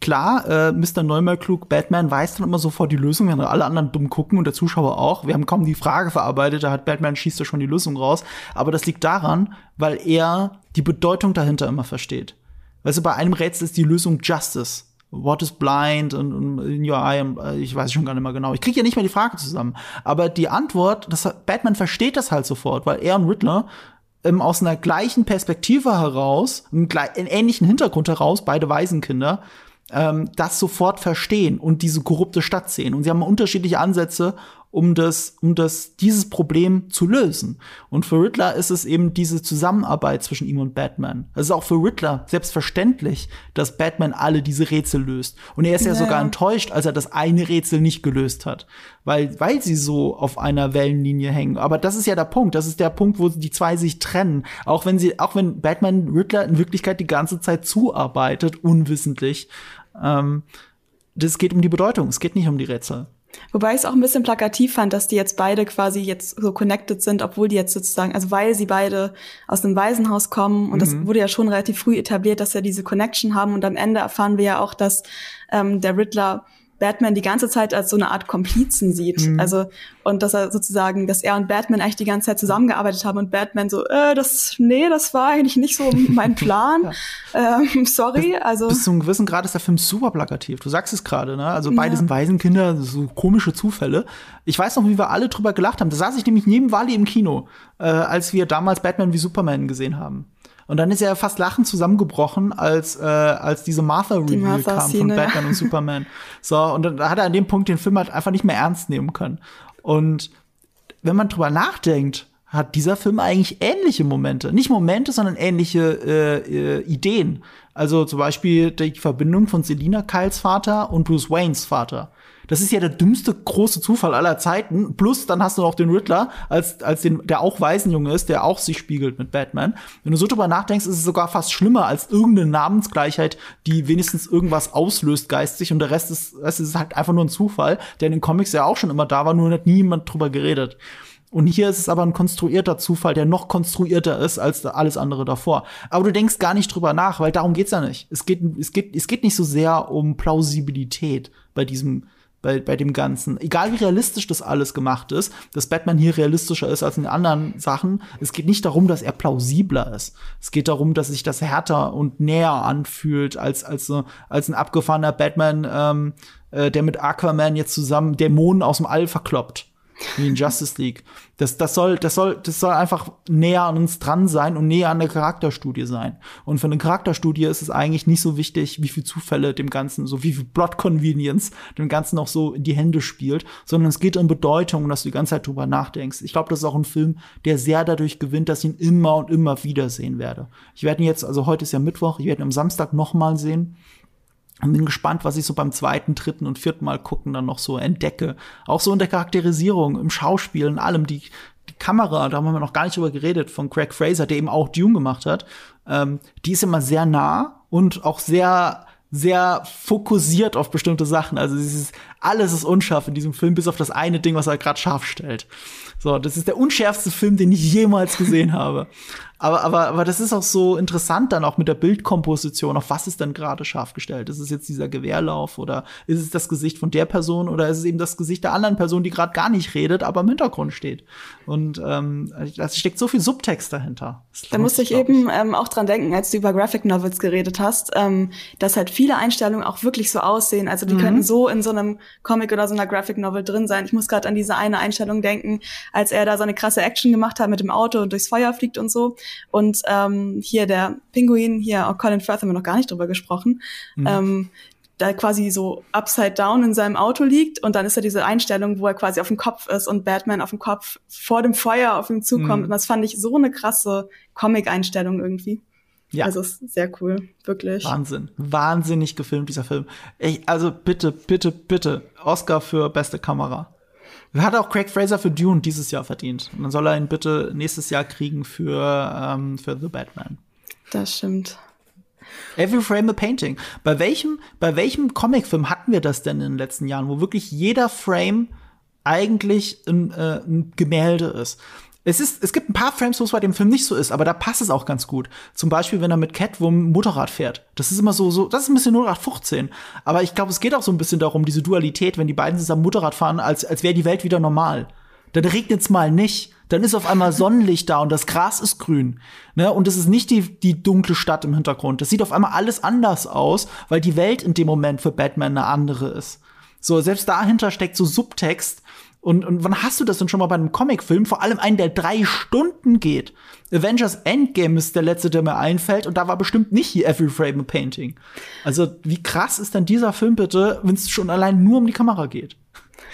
klar, äh, Mr. Neumar klug, Batman weiß dann immer sofort die Lösung, während alle anderen dumm gucken und der Zuschauer auch. Wir haben kaum die Frage verarbeitet, da hat Batman schießt ja schon die Lösung raus. Aber das liegt daran, weil er die Bedeutung dahinter immer versteht. Weißt du, bei einem Rätsel ist die Lösung Justice. What is blind und in your eye, äh, ich weiß schon gar nicht mehr genau. Ich kriege ja nicht mehr die Frage zusammen. Aber die Antwort, das, Batman versteht das halt sofort, weil er und Riddler ähm, aus einer gleichen Perspektive heraus, einem, einem ähnlichen Hintergrund heraus, beide Waisenkinder, ähm, das sofort verstehen und diese korrupte Stadt sehen. Und sie haben unterschiedliche Ansätze, um das, um das, dieses Problem zu lösen. Und für Riddler ist es eben diese Zusammenarbeit zwischen ihm und Batman. Es ist auch für Riddler selbstverständlich, dass Batman alle diese Rätsel löst. Und er ist ja, ja sogar enttäuscht, als er das eine Rätsel nicht gelöst hat. Weil, weil sie so auf einer Wellenlinie hängen. Aber das ist ja der Punkt. Das ist der Punkt, wo die zwei sich trennen. Auch wenn sie, auch wenn Batman Riddler in Wirklichkeit die ganze Zeit zuarbeitet, unwissentlich. Ähm, das geht um die Bedeutung. Es geht nicht um die Rätsel. Wobei ich es auch ein bisschen plakativ fand, dass die jetzt beide quasi jetzt so connected sind, obwohl die jetzt sozusagen, also weil sie beide aus einem Waisenhaus kommen und mhm. das wurde ja schon relativ früh etabliert, dass sie diese Connection haben und am Ende erfahren wir ja auch, dass ähm, der Riddler Batman die ganze Zeit als so eine Art Komplizen sieht. Mhm. Also, und dass er sozusagen, dass er und Batman eigentlich die ganze Zeit zusammengearbeitet haben und Batman so, äh, das, nee, das war eigentlich nicht so mein *laughs* Plan. ja. ähm, sorry, bis, also. Bis zu einem gewissen Grad ist der Film super plakativ. Du sagst es gerade, ne? Also beide ja. sind Waisenkinder, so komische Zufälle. Ich weiß noch, wie wir alle drüber gelacht haben. Da saß ich nämlich neben Wally im Kino, äh, als wir damals Batman wie Superman gesehen haben. Und dann ist er fast lachend zusammengebrochen, als, äh, als diese Martha-Reveal Martha kam von Batman und Superman. So, und dann hat er an dem Punkt den Film halt einfach nicht mehr ernst nehmen können. Und wenn man drüber nachdenkt, hat dieser Film eigentlich ähnliche Momente. Nicht Momente, sondern ähnliche äh, äh, Ideen. Also zum Beispiel die Verbindung von Selina Kyles Vater und Bruce Waynes Vater. Das ist ja der dümmste große Zufall aller Zeiten. Plus, dann hast du noch den Riddler, als, als den, der auch Waisenjunge ist, der auch sich spiegelt mit Batman. Wenn du so drüber nachdenkst, ist es sogar fast schlimmer als irgendeine Namensgleichheit, die wenigstens irgendwas auslöst geistig und der Rest ist, es ist halt einfach nur ein Zufall, der in den Comics ja auch schon immer da war, nur hat niemand drüber geredet. Und hier ist es aber ein konstruierter Zufall, der noch konstruierter ist als alles andere davor. Aber du denkst gar nicht drüber nach, weil darum geht's ja nicht. Es geht, es geht, es geht nicht so sehr um Plausibilität bei diesem, bei, bei dem Ganzen. Egal wie realistisch das alles gemacht ist, dass Batman hier realistischer ist als in anderen Sachen. Es geht nicht darum, dass er plausibler ist. Es geht darum, dass sich das härter und näher anfühlt als, als, so, als ein abgefahrener Batman, ähm, äh, der mit Aquaman jetzt zusammen Dämonen aus dem All verkloppt wie in Justice League. Das, das, soll, das, soll, das soll einfach näher an uns dran sein und näher an der Charakterstudie sein. Und für eine Charakterstudie ist es eigentlich nicht so wichtig, wie viel Zufälle dem Ganzen, so wie viel Plot Convenience dem Ganzen noch so in die Hände spielt, sondern es geht um Bedeutung, dass du die ganze Zeit drüber nachdenkst. Ich glaube, das ist auch ein Film, der sehr dadurch gewinnt, dass ich ihn immer und immer wieder sehen werde. Ich werde ihn jetzt, also heute ist ja Mittwoch, ich werde ihn am Samstag noch mal sehen. Und bin gespannt, was ich so beim zweiten, dritten und vierten Mal gucken dann noch so entdecke. Auch so in der Charakterisierung, im Schauspiel, in allem. Die, die Kamera, da haben wir noch gar nicht drüber geredet, von Craig Fraser, der eben auch Dune gemacht hat. Ähm, die ist immer sehr nah und auch sehr sehr fokussiert auf bestimmte Sachen. Also dieses, alles ist unscharf in diesem Film, bis auf das eine Ding, was er gerade scharf stellt. So, das ist der unschärfste Film, den ich jemals gesehen habe. Aber, aber, aber das ist auch so interessant dann auch mit der Bildkomposition. Auf was ist denn gerade scharf gestellt? Ist es jetzt dieser Gewehrlauf oder ist es das Gesicht von der Person oder ist es eben das Gesicht der anderen Person, die gerade gar nicht redet, aber im Hintergrund steht? Und ähm, da steckt so viel Subtext dahinter. Da musste ich eben ähm, auch dran denken, als du über Graphic Novels geredet hast, ähm, dass halt viele Einstellungen auch wirklich so aussehen. Also die mhm. könnten so in so einem Comic oder so einer Graphic Novel drin sein. Ich muss gerade an diese eine Einstellung denken, als er da so eine krasse Action gemacht hat mit dem Auto und durchs Feuer fliegt und so. Und ähm, hier der Pinguin, hier auch Colin Firth haben wir noch gar nicht drüber gesprochen. Mhm. Ähm, da quasi so upside down in seinem Auto liegt und dann ist da diese Einstellung, wo er quasi auf dem Kopf ist und Batman auf dem Kopf vor dem Feuer auf ihn zukommt. Mhm. Und das fand ich so eine krasse Comic-Einstellung irgendwie. Ja. Also ist sehr cool, wirklich. Wahnsinn. Wahnsinnig gefilmt, dieser Film. Ich, also bitte, bitte, bitte. Oscar für beste Kamera. Hat auch Craig Fraser für Dune dieses Jahr verdient. Und dann soll er ihn bitte nächstes Jahr kriegen für, ähm, für The Batman. Das stimmt. Every Frame a Painting. Bei welchem, bei welchem Comicfilm hatten wir das denn in den letzten Jahren, wo wirklich jeder Frame eigentlich ein, äh, ein Gemälde ist? Es, ist, es gibt ein paar Frames, wo es bei dem Film nicht so ist, aber da passt es auch ganz gut. Zum Beispiel, wenn er mit Catwoman Motorrad fährt. Das ist immer so, so das ist ein bisschen 0815. Aber ich glaube, es geht auch so ein bisschen darum, diese Dualität, wenn die beiden zusammen Motorrad fahren, als, als wäre die Welt wieder normal. Dann regnet's mal nicht. Dann ist auf einmal Sonnenlicht da und das Gras ist grün. Ne? Und es ist nicht die, die dunkle Stadt im Hintergrund. Das sieht auf einmal alles anders aus, weil die Welt in dem Moment für Batman eine andere ist. So, selbst dahinter steckt so Subtext, und, und wann hast du das denn schon mal bei einem Comicfilm? Vor allem einen, der drei Stunden geht. Avengers Endgame ist der letzte, der mir einfällt. Und da war bestimmt nicht hier Every Frame a Painting. Also, wie krass ist denn dieser Film bitte, wenn es schon allein nur um die Kamera geht?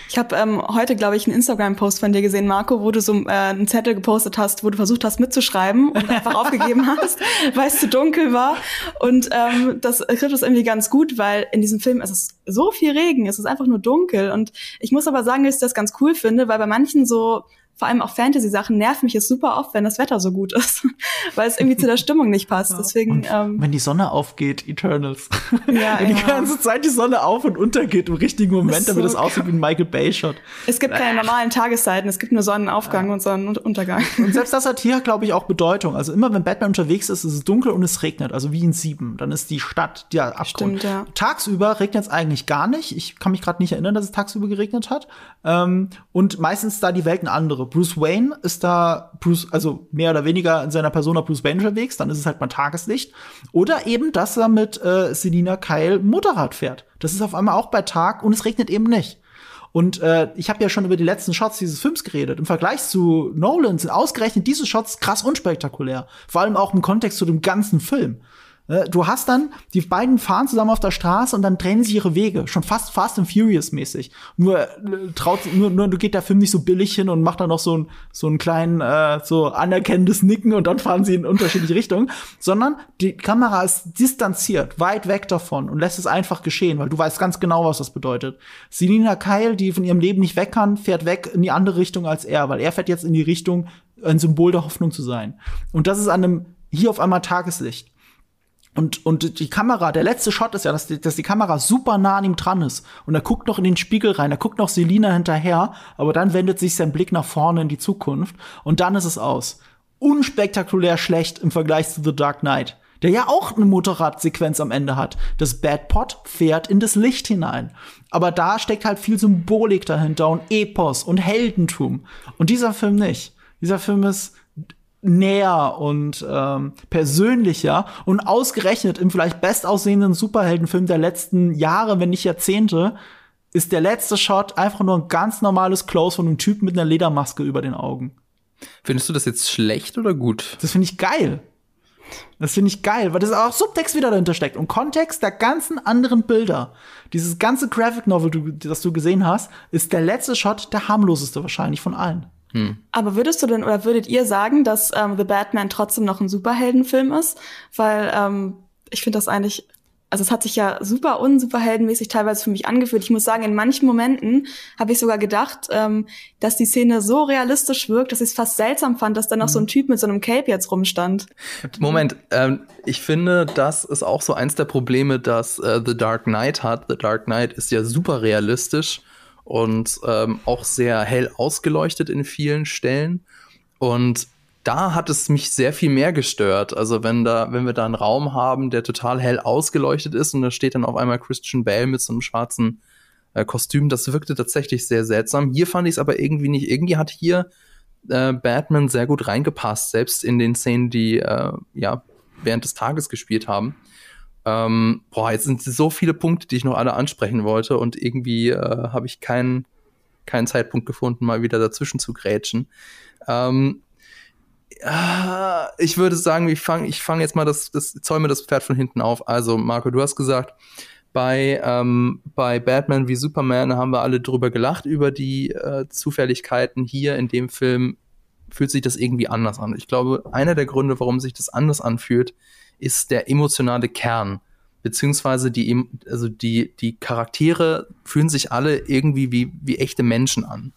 Ich habe ähm, heute, glaube ich, einen Instagram-Post von dir gesehen, Marco, wo du so äh, einen Zettel gepostet hast, wo du versucht hast mitzuschreiben und *laughs* einfach aufgegeben hast, weil es zu dunkel war. Und ähm, das trifft es irgendwie ganz gut, weil in diesem Film ist es so viel Regen, es ist einfach nur dunkel. Und ich muss aber sagen, dass ich das ganz cool finde, weil bei manchen so vor allem auch Fantasy-Sachen nervt mich es super oft, wenn das Wetter so gut ist, *laughs* weil es irgendwie zu der Stimmung nicht passt. Deswegen, ähm, wenn die Sonne aufgeht, Eternals. *laughs* Ja, wenn ja. die ganze Zeit die Sonne auf und untergeht im richtigen Moment, so damit es aussieht wie ein Michael Bay-Shot. Es gibt keine normalen Tageszeiten, es gibt nur Sonnenaufgang ja. und Sonnenuntergang. Und selbst das hat hier, glaube ich, auch Bedeutung. Also immer, wenn Batman unterwegs ist, ist es dunkel und es regnet, also wie in Sieben. Dann ist die Stadt der Abgrund. Stimmt, ja. Tagsüber regnet es eigentlich gar nicht. Ich kann mich gerade nicht erinnern, dass es tagsüber geregnet hat. Ähm, und meistens da die Welt eine andere. Bruce Wayne ist da Bruce, also mehr oder weniger in seiner Persona Bruce Wayne unterwegs, dann ist es halt mal Tageslicht. Oder eben, dass er mit äh, Selina Kyle Motorrad fährt. Das ist auf einmal auch bei Tag und es regnet eben nicht. Und äh, ich habe ja schon über die letzten Shots dieses Films geredet. Im Vergleich zu Nolan sind ausgerechnet diese Shots krass unspektakulär. Vor allem auch im Kontext zu dem ganzen Film. Äh, du hast dann, die beiden fahren zusammen auf der Straße und dann trennen sich ihre Wege. Schon fast Fast and Furious mäßig. Nur äh, traut, nur, nur geht der Film nicht so billig hin und macht dann noch so, ein, so einen kleinen, äh, so anerkennendes Nicken und dann fahren sie in unterschiedliche Richtungen. Sondern die Kamera ist distanziert, weit weg davon und lässt es einfach geschehen, weil du weißt ganz genau, was das bedeutet. Selina Kyle, die von ihrem Leben nicht weg kann, fährt weg in die andere Richtung als er, weil er fährt jetzt in die Richtung, ein Symbol der Hoffnung zu sein. Und das ist an einem, hier auf einmal Tageslicht. Und, und die Kamera, der letzte Shot ist ja, dass die, dass die Kamera super nah an ihm dran ist. Und er guckt noch in den Spiegel rein, er guckt noch Selina hinterher, aber dann wendet sich sein Blick nach vorne in die Zukunft und dann ist es aus. Unspektakulär schlecht im Vergleich zu The Dark Knight, der ja auch eine Motorradsequenz am Ende hat. Das Bad Pot fährt in das Licht hinein. Aber da steckt halt viel Symbolik dahinter und Epos und Heldentum. Und dieser Film nicht. Dieser Film ist näher und ähm, persönlicher und ausgerechnet im vielleicht bestaussehenden Superheldenfilm der letzten Jahre, wenn nicht Jahrzehnte, ist der letzte Shot einfach nur ein ganz normales Close von einem Typen mit einer Ledermaske über den Augen. Findest du das jetzt schlecht oder gut? Das finde ich geil. Das finde ich geil, weil das auch Subtext wieder dahinter steckt und Kontext der ganzen anderen Bilder. Dieses ganze Graphic Novel, das du gesehen hast, ist der letzte Shot der harmloseste wahrscheinlich von allen. Hm. Aber würdest du denn oder würdet ihr sagen, dass ähm, The Batman trotzdem noch ein Superheldenfilm ist? Weil ähm, ich finde das eigentlich, also es hat sich ja super unsuperheldenmäßig teilweise für mich angefühlt. Ich muss sagen, in manchen Momenten habe ich sogar gedacht, ähm, dass die Szene so realistisch wirkt, dass ich es fast seltsam fand, dass da noch hm. so ein Typ mit so einem Cape jetzt rumstand. Moment, ähm, ich finde, das ist auch so eins der Probleme, dass äh, The Dark Knight hat. The Dark Knight ist ja super realistisch und ähm, auch sehr hell ausgeleuchtet in vielen Stellen. Und da hat es mich sehr viel mehr gestört. Also wenn da, wenn wir da einen Raum haben, der total hell ausgeleuchtet ist und da steht dann auf einmal Christian Bale mit so einem schwarzen äh, Kostüm, das wirkte tatsächlich sehr seltsam. Hier fand ich es aber irgendwie nicht. Irgendwie hat hier äh, Batman sehr gut reingepasst, selbst in den Szenen, die äh, ja während des Tages gespielt haben. Ähm, boah, jetzt sind so viele Punkte, die ich noch alle ansprechen wollte und irgendwie äh, habe ich keinen keinen Zeitpunkt gefunden, mal wieder dazwischen zu grätschen. Ähm, ja, ich würde sagen, ich fange ich fang jetzt mal das, das, mir das Pferd von hinten auf. Also, Marco, du hast gesagt, Bei, ähm, bei Batman wie Superman haben wir alle drüber gelacht über die äh, Zufälligkeiten. Hier in dem Film fühlt sich das irgendwie anders an. Ich glaube, einer der Gründe, warum sich das anders anfühlt, ist der emotionale Kern. Beziehungsweise die, also die, die Charaktere fühlen sich alle irgendwie wie, wie echte Menschen an.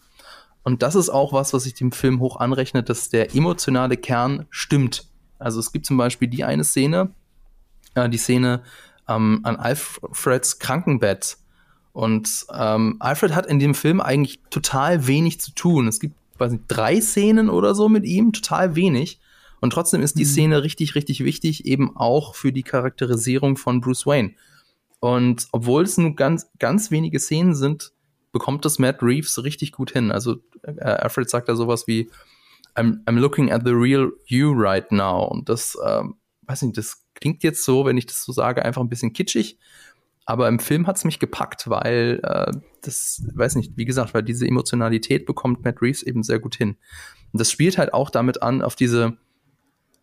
Und das ist auch was, was ich dem Film hoch anrechne, dass der emotionale Kern stimmt. Also es gibt zum Beispiel die eine Szene, äh, die Szene ähm, an Alfreds Krankenbett. Und ähm, Alfred hat in dem Film eigentlich total wenig zu tun. Es gibt, weiß nicht, drei Szenen oder so mit ihm, total wenig. Und trotzdem ist die mhm. Szene richtig, richtig wichtig, eben auch für die Charakterisierung von Bruce Wayne. Und obwohl es nur ganz, ganz wenige Szenen sind, bekommt das Matt Reeves richtig gut hin. Also äh, Alfred sagt da sowas wie I'm, I'm looking at the real you right now. Und das, ähm, weiß nicht, das klingt jetzt so, wenn ich das so sage, einfach ein bisschen kitschig. Aber im Film hat es mich gepackt, weil äh, das, weiß nicht, wie gesagt, weil diese Emotionalität bekommt Matt Reeves eben sehr gut hin. Und das spielt halt auch damit an, auf diese,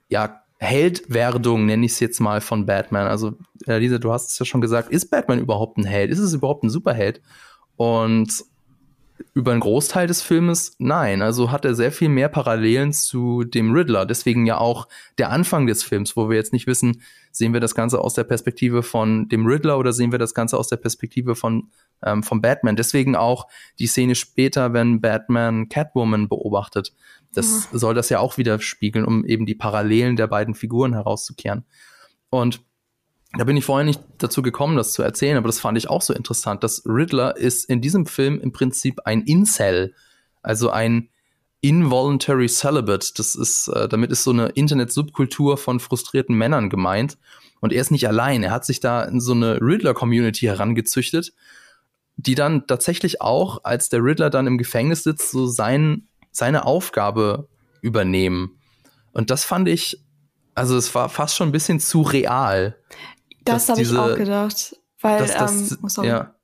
ja, Heldwerdung, nenne ich es jetzt mal, von Batman. Also, äh, Lisa, du hast es ja schon gesagt, ist Batman überhaupt ein Held? Ist es überhaupt ein Superheld? Und über einen Großteil des Filmes nein. Also hat er sehr viel mehr Parallelen zu dem Riddler. Deswegen ja auch der Anfang des Films, wo wir jetzt nicht wissen, sehen wir das Ganze aus der Perspektive von dem Riddler oder sehen wir das Ganze aus der Perspektive von ähm, von Batman. Deswegen auch die Szene später, wenn Batman Catwoman beobachtet. Das mhm. soll das ja auch wieder spiegeln, um eben die Parallelen der beiden Figuren herauszukehren. Und da bin ich vorher nicht dazu gekommen, das zu erzählen, aber das fand ich auch so interessant. dass Riddler ist in diesem Film im Prinzip ein Incel, also ein involuntary celibate. Das ist, äh, damit ist so eine Internet-Subkultur von frustrierten Männern gemeint. Und er ist nicht allein. Er hat sich da in so eine Riddler-Community herangezüchtet, die dann tatsächlich auch, als der Riddler dann im Gefängnis sitzt, so sein, seine Aufgabe übernehmen. Und das fand ich, also es war fast schon ein bisschen zu real. Das habe ich auch gedacht. Weil, dass, das, ähm, oh. Ja.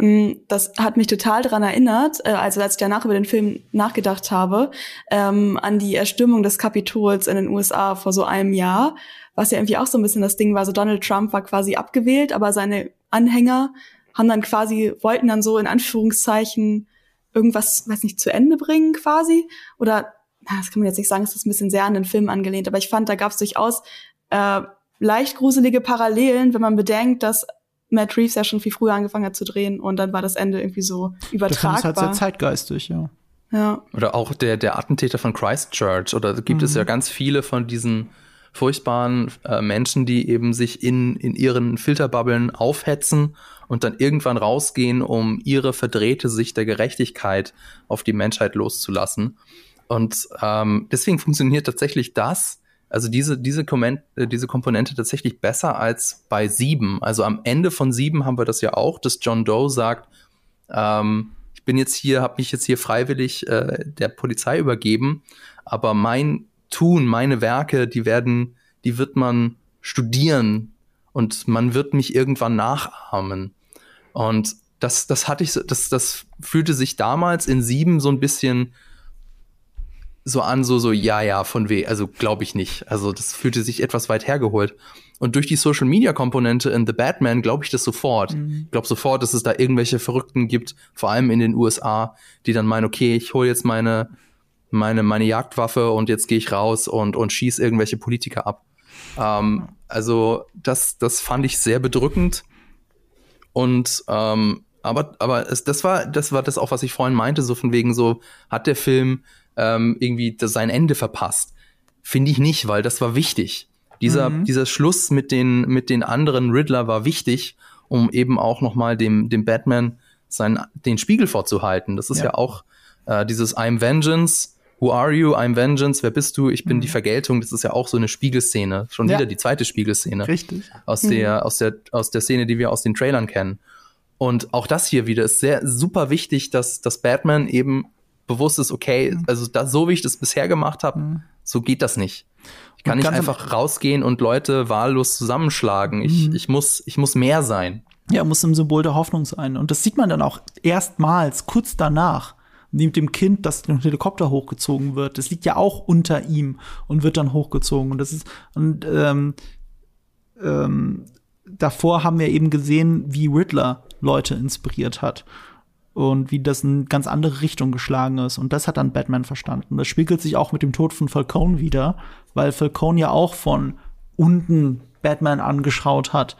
Ähm, das hat mich total daran erinnert, äh, also als ich danach über den Film nachgedacht habe, ähm, an die Erstürmung des Kapitols in den USA vor so einem Jahr, was ja irgendwie auch so ein bisschen das Ding war. So Donald Trump war quasi abgewählt, aber seine Anhänger haben dann quasi, wollten dann so in Anführungszeichen irgendwas, weiß nicht, zu Ende bringen quasi. Oder, das kann man jetzt nicht sagen, es ist ein bisschen sehr an den Film angelehnt, aber ich fand, da gab es durchaus äh, leicht gruselige Parallelen, wenn man bedenkt, dass Matt Reeves ja schon viel früher angefangen hat zu drehen und dann war das Ende irgendwie so übertragbar. Das ist halt sehr zeitgeistig, ja. Ja. Oder auch der, der Attentäter von Christchurch. Oder gibt mhm. es ja ganz viele von diesen furchtbaren äh, Menschen, die eben sich in, in ihren Filterbubbeln aufhetzen und dann irgendwann rausgehen, um ihre verdrehte Sicht der Gerechtigkeit auf die Menschheit loszulassen. Und ähm, deswegen funktioniert tatsächlich das also diese, diese, Komment, äh, diese Komponente tatsächlich besser als bei sieben. Also am Ende von sieben haben wir das ja auch, dass John Doe sagt, ähm, ich bin jetzt hier, habe mich jetzt hier freiwillig äh, der Polizei übergeben, aber mein Tun, meine Werke, die werden, die wird man studieren und man wird mich irgendwann nachahmen. Und das, das hatte ich, das, das fühlte sich damals in sieben so ein bisschen so an, so, so, ja, ja, von weh. Also glaube ich nicht. Also das fühlte sich etwas weit hergeholt. Und durch die Social Media Komponente in The Batman glaube ich das sofort. Mhm. Ich glaube sofort, dass es da irgendwelche Verrückten gibt, vor allem in den USA, die dann meinen, okay, ich hole jetzt meine, meine, meine Jagdwaffe und jetzt gehe ich raus und, und schieß irgendwelche Politiker ab. Ähm, also das, das fand ich sehr bedrückend. Und ähm, aber, aber es, das war, das war das auch, was ich vorhin meinte, so von wegen so, hat der Film ähm, irgendwie sein Ende verpasst. Finde ich nicht, weil das war wichtig. Dieser, mhm. dieser Schluss mit den, mit den anderen Riddler war wichtig, um eben auch noch mal dem, dem Batman seinen, den Spiegel vorzuhalten. Das ist ja, ja auch äh, dieses I'm Vengeance, Who are you? I'm Vengeance. Wer bist du? Ich bin mhm. die Vergeltung. Das ist ja auch so eine Spiegelszene. Schon ja. wieder die zweite Spiegelszene. Richtig. Aus mhm. der, aus der, aus der Szene, die wir aus den Trailern kennen. Und auch das hier wieder ist sehr super wichtig, dass, dass Batman eben bewusst ist, okay, mhm. also das, so wie ich das bisher gemacht habe, mhm. so geht das nicht. Ich kann nicht einfach rausgehen und Leute wahllos zusammenschlagen. Ich, mhm. ich, muss, ich muss mehr sein. Ja, muss ein Symbol der Hoffnung sein. Und das sieht man dann auch erstmals, kurz danach, neben dem Kind, das den Helikopter hochgezogen wird. Das liegt ja auch unter ihm und wird dann hochgezogen. Und das ist, und ähm, ähm, davor haben wir eben gesehen, wie Riddler Leute inspiriert hat und wie das in ganz andere Richtung geschlagen ist. Und das hat dann Batman verstanden. Das spiegelt sich auch mit dem Tod von Falcone wieder, weil Falcone ja auch von unten Batman angeschaut hat.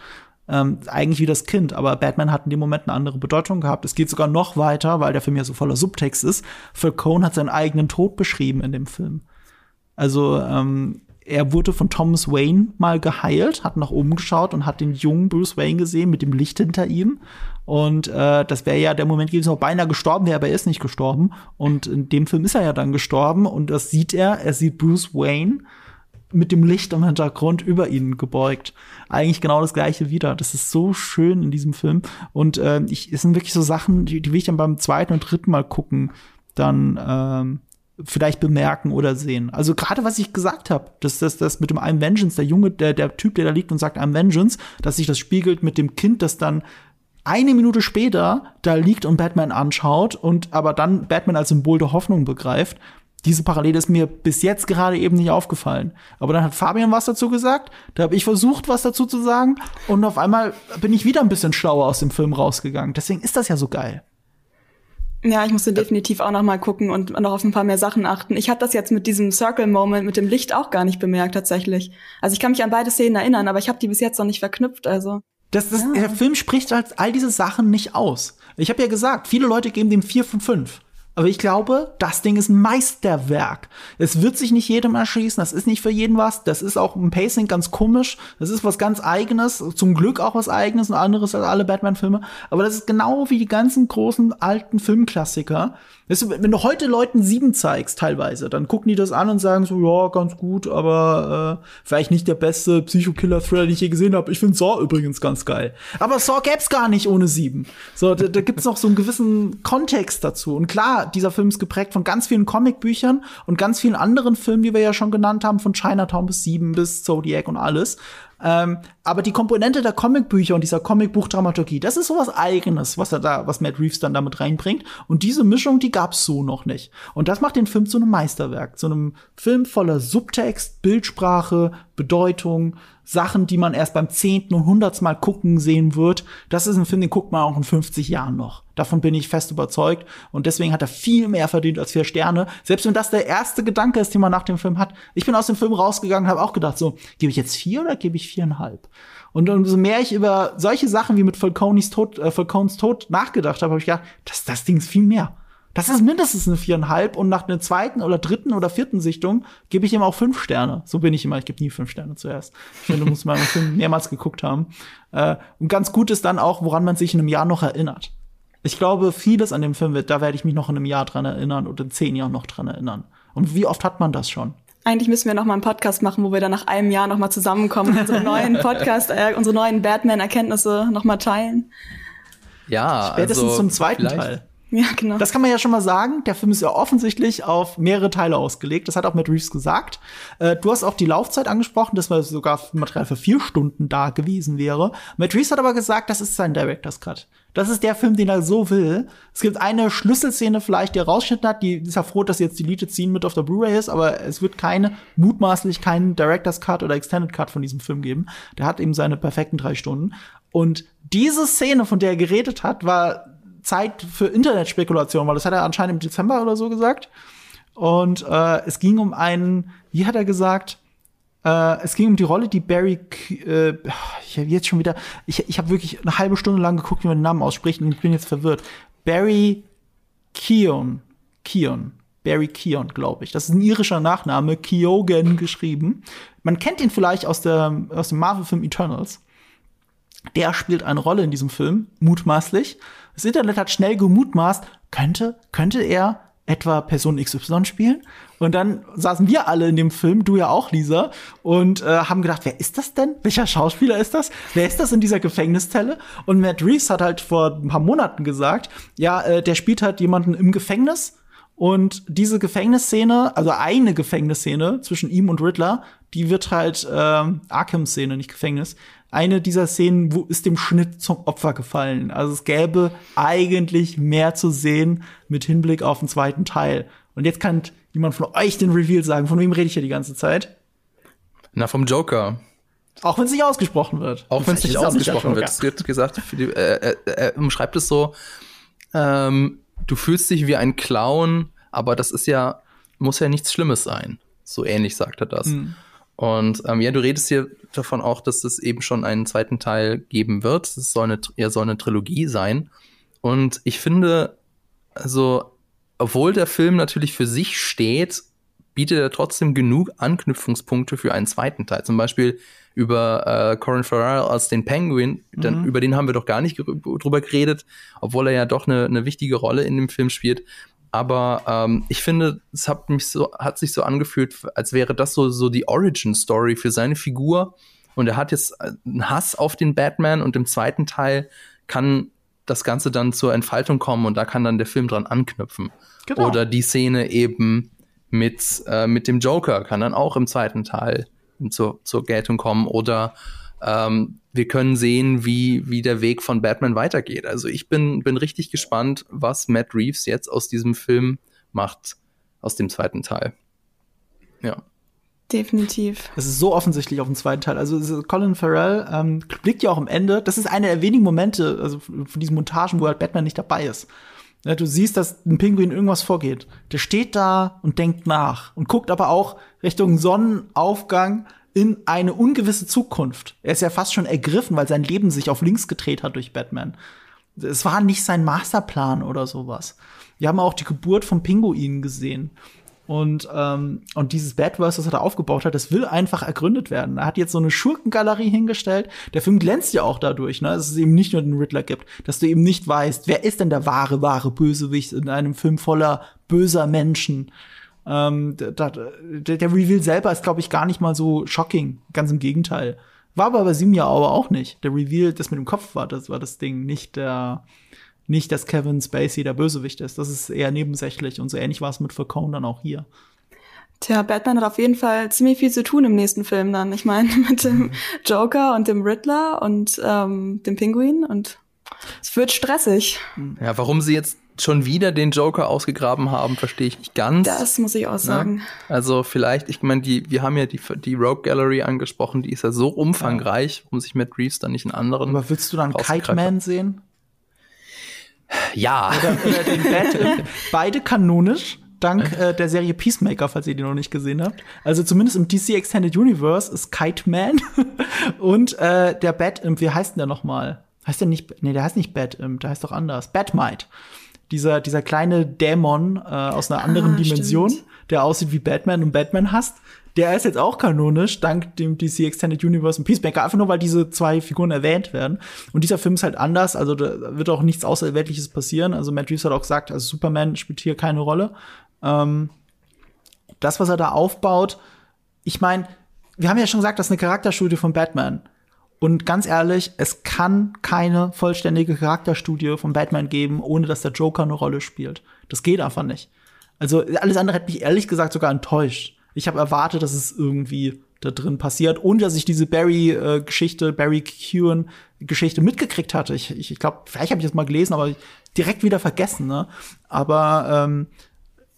Ähm, eigentlich wie das Kind, aber Batman hat in dem Moment eine andere Bedeutung gehabt. Es geht sogar noch weiter, weil der Film ja so voller Subtext ist. Falcone hat seinen eigenen Tod beschrieben in dem Film. Also ähm, er wurde von Thomas Wayne mal geheilt, hat nach oben geschaut und hat den jungen Bruce Wayne gesehen mit dem Licht hinter ihm. Und äh, das wäre ja der Moment gewesen, wo er beinahe gestorben wäre, aber er ist nicht gestorben. Und in dem Film ist er ja dann gestorben und das sieht er. Er sieht Bruce Wayne mit dem Licht im Hintergrund über ihn gebeugt. Eigentlich genau das gleiche wieder. Das ist so schön in diesem Film. Und äh, ich, es sind wirklich so Sachen, die, die will ich dann beim zweiten und dritten Mal gucken, dann ähm, vielleicht bemerken oder sehen. Also gerade was ich gesagt habe, dass das, das mit dem I'm Vengeance, der Junge, der, der Typ, der da liegt und sagt I'm Vengeance, dass sich das spiegelt mit dem Kind, das dann eine Minute später da liegt und Batman anschaut und aber dann Batman als Symbol der Hoffnung begreift. Diese Parallele ist mir bis jetzt gerade eben nicht aufgefallen. Aber dann hat Fabian was dazu gesagt, da habe ich versucht, was dazu zu sagen und auf einmal bin ich wieder ein bisschen schlauer aus dem Film rausgegangen. Deswegen ist das ja so geil. Ja, ich musste definitiv auch noch mal gucken und noch auf ein paar mehr Sachen achten. Ich habe das jetzt mit diesem Circle Moment mit dem Licht auch gar nicht bemerkt tatsächlich. Also ich kann mich an beide Szenen erinnern, aber ich habe die bis jetzt noch nicht verknüpft. Also das, das, ja. der Film spricht halt all diese Sachen nicht aus. Ich habe ja gesagt, viele Leute geben dem vier von fünf. Aber ich glaube, das Ding ist ein Meisterwerk. Es wird sich nicht jedem erschließen, das ist nicht für jeden was. Das ist auch im Pacing ganz komisch. Das ist was ganz eigenes, zum Glück auch was eigenes und anderes als alle Batman-Filme. Aber das ist genau wie die ganzen großen alten Filmklassiker. Weißt du, wenn du heute Leuten sieben zeigst, teilweise, dann gucken die das an und sagen so, ja, ganz gut, aber äh, vielleicht nicht der beste Psycho-Killer-Thriller, den ich je gesehen habe. Ich finde Saw übrigens ganz geil. Aber Saw gäb's gar nicht ohne sieben. So, da, da gibt's noch so einen gewissen Kontext dazu. Und klar, dieser Film ist geprägt von ganz vielen Comicbüchern und ganz vielen anderen Filmen, die wir ja schon genannt haben, von Chinatown bis Sieben bis Zodiac und alles. Ähm, aber die Komponente der Comicbücher und dieser Comicbuchdramaturgie, das ist sowas eigenes, was er da, was Matt Reeves dann damit reinbringt. Und diese Mischung, die gab's so noch nicht. Und das macht den Film zu einem Meisterwerk, zu einem Film voller Subtext, Bildsprache, Bedeutung, Sachen, die man erst beim zehnten und hundertsten Mal gucken sehen wird. Das ist ein Film, den guckt man auch in 50 Jahren noch. Davon bin ich fest überzeugt. Und deswegen hat er viel mehr verdient als vier Sterne. Selbst wenn das der erste Gedanke ist, den man nach dem Film hat. Ich bin aus dem Film rausgegangen habe auch gedacht, so, gebe ich jetzt vier oder gebe ich viereinhalb? Und umso mehr ich über solche Sachen wie mit Falcones Tod, äh, Falcones Tod nachgedacht habe, habe ich gedacht, das, das Ding ist viel mehr. Das ist mindestens eine viereinhalb und nach einer zweiten oder dritten oder vierten Sichtung gebe ich ihm auch fünf Sterne. So bin ich immer. Ich gebe nie fünf Sterne zuerst. Ich finde, du musst mal einen Film *laughs* mehrmals geguckt haben. Äh, und ganz gut ist dann auch, woran man sich in einem Jahr noch erinnert. Ich glaube, vieles an dem Film wird, da werde ich mich noch in einem Jahr dran erinnern oder in zehn Jahren noch dran erinnern. Und wie oft hat man das schon? Eigentlich müssen wir noch mal einen Podcast machen, wo wir dann nach einem Jahr noch mal zusammenkommen, unsere neuen *laughs* Podcast, äh, unsere neuen Batman-Erkenntnisse noch mal teilen. Ja, spätestens also zum zweiten Teil. Ja, genau. Das kann man ja schon mal sagen. Der Film ist ja offensichtlich auf mehrere Teile ausgelegt. Das hat auch Matt Reeves gesagt. Äh, du hast auch die Laufzeit angesprochen, dass man sogar Material für vier Stunden da gewesen wäre. Matt Reeves hat aber gesagt, das ist sein Director's Cut. Das ist der Film, den er so will. Es gibt eine Schlüsselszene vielleicht, die er rausgeschnitten hat. Die ist ja froh, dass jetzt die Deleted Scene mit auf der Blu-ray ist, aber es wird keine, mutmaßlich keinen Director's Cut oder Extended Cut von diesem Film geben. Der hat eben seine perfekten drei Stunden. Und diese Szene, von der er geredet hat, war Zeit für Internetspekulation, weil das hat er anscheinend im Dezember oder so gesagt. Und äh, es ging um einen, wie hat er gesagt? Äh, es ging um die Rolle, die Barry, äh, ich habe jetzt schon wieder, ich, ich habe wirklich eine halbe Stunde lang geguckt, wie man den Namen ausspricht und ich bin jetzt verwirrt. Barry Keon, Keon, Barry Keon, glaube ich. Das ist ein irischer Nachname, Keogan geschrieben. Man kennt ihn vielleicht aus, der, aus dem Marvel-Film Eternals. Der spielt eine Rolle in diesem Film, mutmaßlich. Das Internet hat schnell gemutmaßt, könnte, könnte er etwa Person XY spielen? Und dann saßen wir alle in dem Film, du ja auch, Lisa, und äh, haben gedacht, wer ist das denn? Welcher Schauspieler ist das? Wer ist das in dieser Gefängniszelle? Und Matt Reeves hat halt vor ein paar Monaten gesagt, ja, äh, der spielt halt jemanden im Gefängnis. Und diese Gefängnisszene, also eine Gefängnisszene zwischen ihm und Riddler, die wird halt äh, Arkham-Szene, nicht Gefängnis, eine dieser Szenen wo ist dem Schnitt zum Opfer gefallen. Also es gäbe eigentlich mehr zu sehen mit Hinblick auf den zweiten Teil. Und jetzt kann jemand von euch den Reveal sagen. Von wem rede ich hier die ganze Zeit? Na, vom Joker. Auch wenn es nicht ausgesprochen wird. Auch wenn es nicht ausgesprochen wird. Es wird gesagt, die, äh, äh, er umschreibt es so, ähm, du fühlst dich wie ein Clown, aber das ist ja, muss ja nichts Schlimmes sein. So ähnlich sagt er das. Mhm. Und ähm, ja, du redest hier davon auch, dass es eben schon einen zweiten Teil geben wird. Es soll eine, ja, soll eine Trilogie sein. Und ich finde, also, obwohl der Film natürlich für sich steht, bietet er trotzdem genug Anknüpfungspunkte für einen zweiten Teil. Zum Beispiel über äh, Corin Farrell als den Penguin, mhm. über den haben wir doch gar nicht drüber geredet, obwohl er ja doch eine, eine wichtige Rolle in dem Film spielt. Aber ähm, ich finde, es hat mich so, hat sich so angefühlt, als wäre das so, so die Origin-Story für seine Figur. Und er hat jetzt einen Hass auf den Batman und im zweiten Teil kann das Ganze dann zur Entfaltung kommen und da kann dann der Film dran anknüpfen. Genau. Oder die Szene eben mit, äh, mit dem Joker kann dann auch im zweiten Teil zur, zur Geltung kommen. Oder ähm, wir können sehen, wie, wie der Weg von Batman weitergeht. Also ich bin, bin richtig gespannt, was Matt Reeves jetzt aus diesem Film macht, aus dem zweiten Teil. Ja. Definitiv. Es ist so offensichtlich auf dem zweiten Teil. Also Colin Farrell ähm, blickt ja auch am Ende. Das ist einer der wenigen Momente, also von diesen Montagen, wo halt Batman nicht dabei ist. Ja, du siehst, dass ein Pinguin irgendwas vorgeht. Der steht da und denkt nach und guckt aber auch Richtung Sonnenaufgang in eine ungewisse Zukunft. Er ist ja fast schon ergriffen, weil sein Leben sich auf links gedreht hat durch Batman. Es war nicht sein Masterplan oder sowas. Wir haben auch die Geburt von Pinguinen gesehen. Und, ähm, und dieses Badverse, das er da aufgebaut hat, das will einfach ergründet werden. Er hat jetzt so eine Schurkengalerie hingestellt. Der Film glänzt ja auch dadurch, ne, dass es eben nicht nur den Riddler gibt, dass du eben nicht weißt, wer ist denn der wahre, wahre Bösewicht in einem Film voller böser Menschen. Ähm, der, der, der Reveal selber ist, glaube ich, gar nicht mal so shocking. Ganz im Gegenteil. War aber bei Simia aber auch nicht. Der Reveal, das mit dem Kopf war, das war das Ding, nicht der, nicht, dass Kevin Spacey der Bösewicht ist. Das ist eher nebensächlich und so ähnlich war es mit Falcone dann auch hier. Tja, Batman hat auf jeden Fall ziemlich viel zu tun im nächsten Film dann. Ich meine, *laughs* mit dem *laughs* Joker und dem Riddler und ähm, dem Pinguin und es wird stressig. Ja, warum sie jetzt schon wieder den Joker ausgegraben haben, verstehe ich nicht ganz. Das muss ich auch ne? sagen. Ja? Also vielleicht, ich meine, die, wir haben ja die, die Rogue Gallery angesprochen, die ist ja so umfangreich, ja. warum sich Matt Reeves dann nicht einen anderen. Aber willst du dann Kite Man sehen? Ja. Oder, oder den Bat *laughs* Beide kanonisch, dank äh, der Serie Peacemaker, falls ihr die noch nicht gesehen habt. Also zumindest im DC Extended Universe ist Kite Man *laughs* und äh, der Bat, wie heißt denn der nochmal? Heißt der nicht, nee, der heißt nicht Bat, der heißt doch anders. Batmite. Dieser, dieser kleine Dämon äh, aus einer anderen ah, Dimension, stimmt. der aussieht wie Batman und Batman hasst der ist jetzt auch kanonisch, dank dem DC Extended Universe und Peacemaker, einfach nur weil diese zwei Figuren erwähnt werden. Und dieser Film ist halt anders, also da wird auch nichts Außerweltliches passieren. Also Matt Reeves hat auch gesagt, also Superman spielt hier keine Rolle. Ähm, das, was er da aufbaut, ich meine, wir haben ja schon gesagt, das ist eine Charakterstudie von Batman. Und ganz ehrlich, es kann keine vollständige Charakterstudie von Batman geben, ohne dass der Joker eine Rolle spielt. Das geht einfach nicht. Also alles andere hat mich ehrlich gesagt sogar enttäuscht. Ich habe erwartet, dass es irgendwie da drin passiert, ohne dass ich diese Barry-Geschichte, Barry Keoghan-Geschichte mitgekriegt hatte. Ich, ich, ich glaube, vielleicht habe ich das mal gelesen, aber direkt wieder vergessen. Ne? Aber ähm,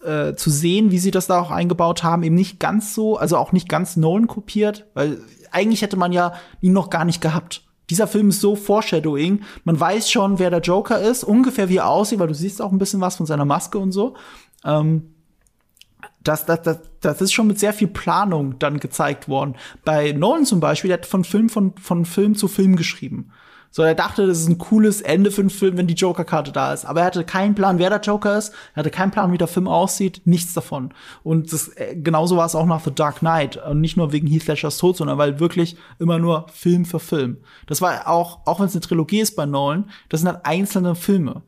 äh, zu sehen, wie sie das da auch eingebaut haben, eben nicht ganz so, also auch nicht ganz Nolan kopiert, weil eigentlich hätte man ja ihn noch gar nicht gehabt. Dieser Film ist so Foreshadowing. Man weiß schon, wer der Joker ist, ungefähr wie er aussieht, weil du siehst auch ein bisschen was von seiner Maske und so. Ähm, das, das, das, das ist schon mit sehr viel Planung dann gezeigt worden. Bei Nolan zum Beispiel, der hat von Film, von, von Film zu Film geschrieben. So, er dachte, das ist ein cooles Ende für einen Film, wenn die Joker-Karte da ist. Aber er hatte keinen Plan, wer der Joker ist. Er hatte keinen Plan, wie der Film aussieht. Nichts davon. Und das, äh, genauso war es auch nach The Dark Knight. Und nicht nur wegen Heath Ledgers Tod, sondern weil wirklich immer nur Film für Film. Das war auch, auch wenn es eine Trilogie ist bei Nolan, das sind halt einzelne Filme.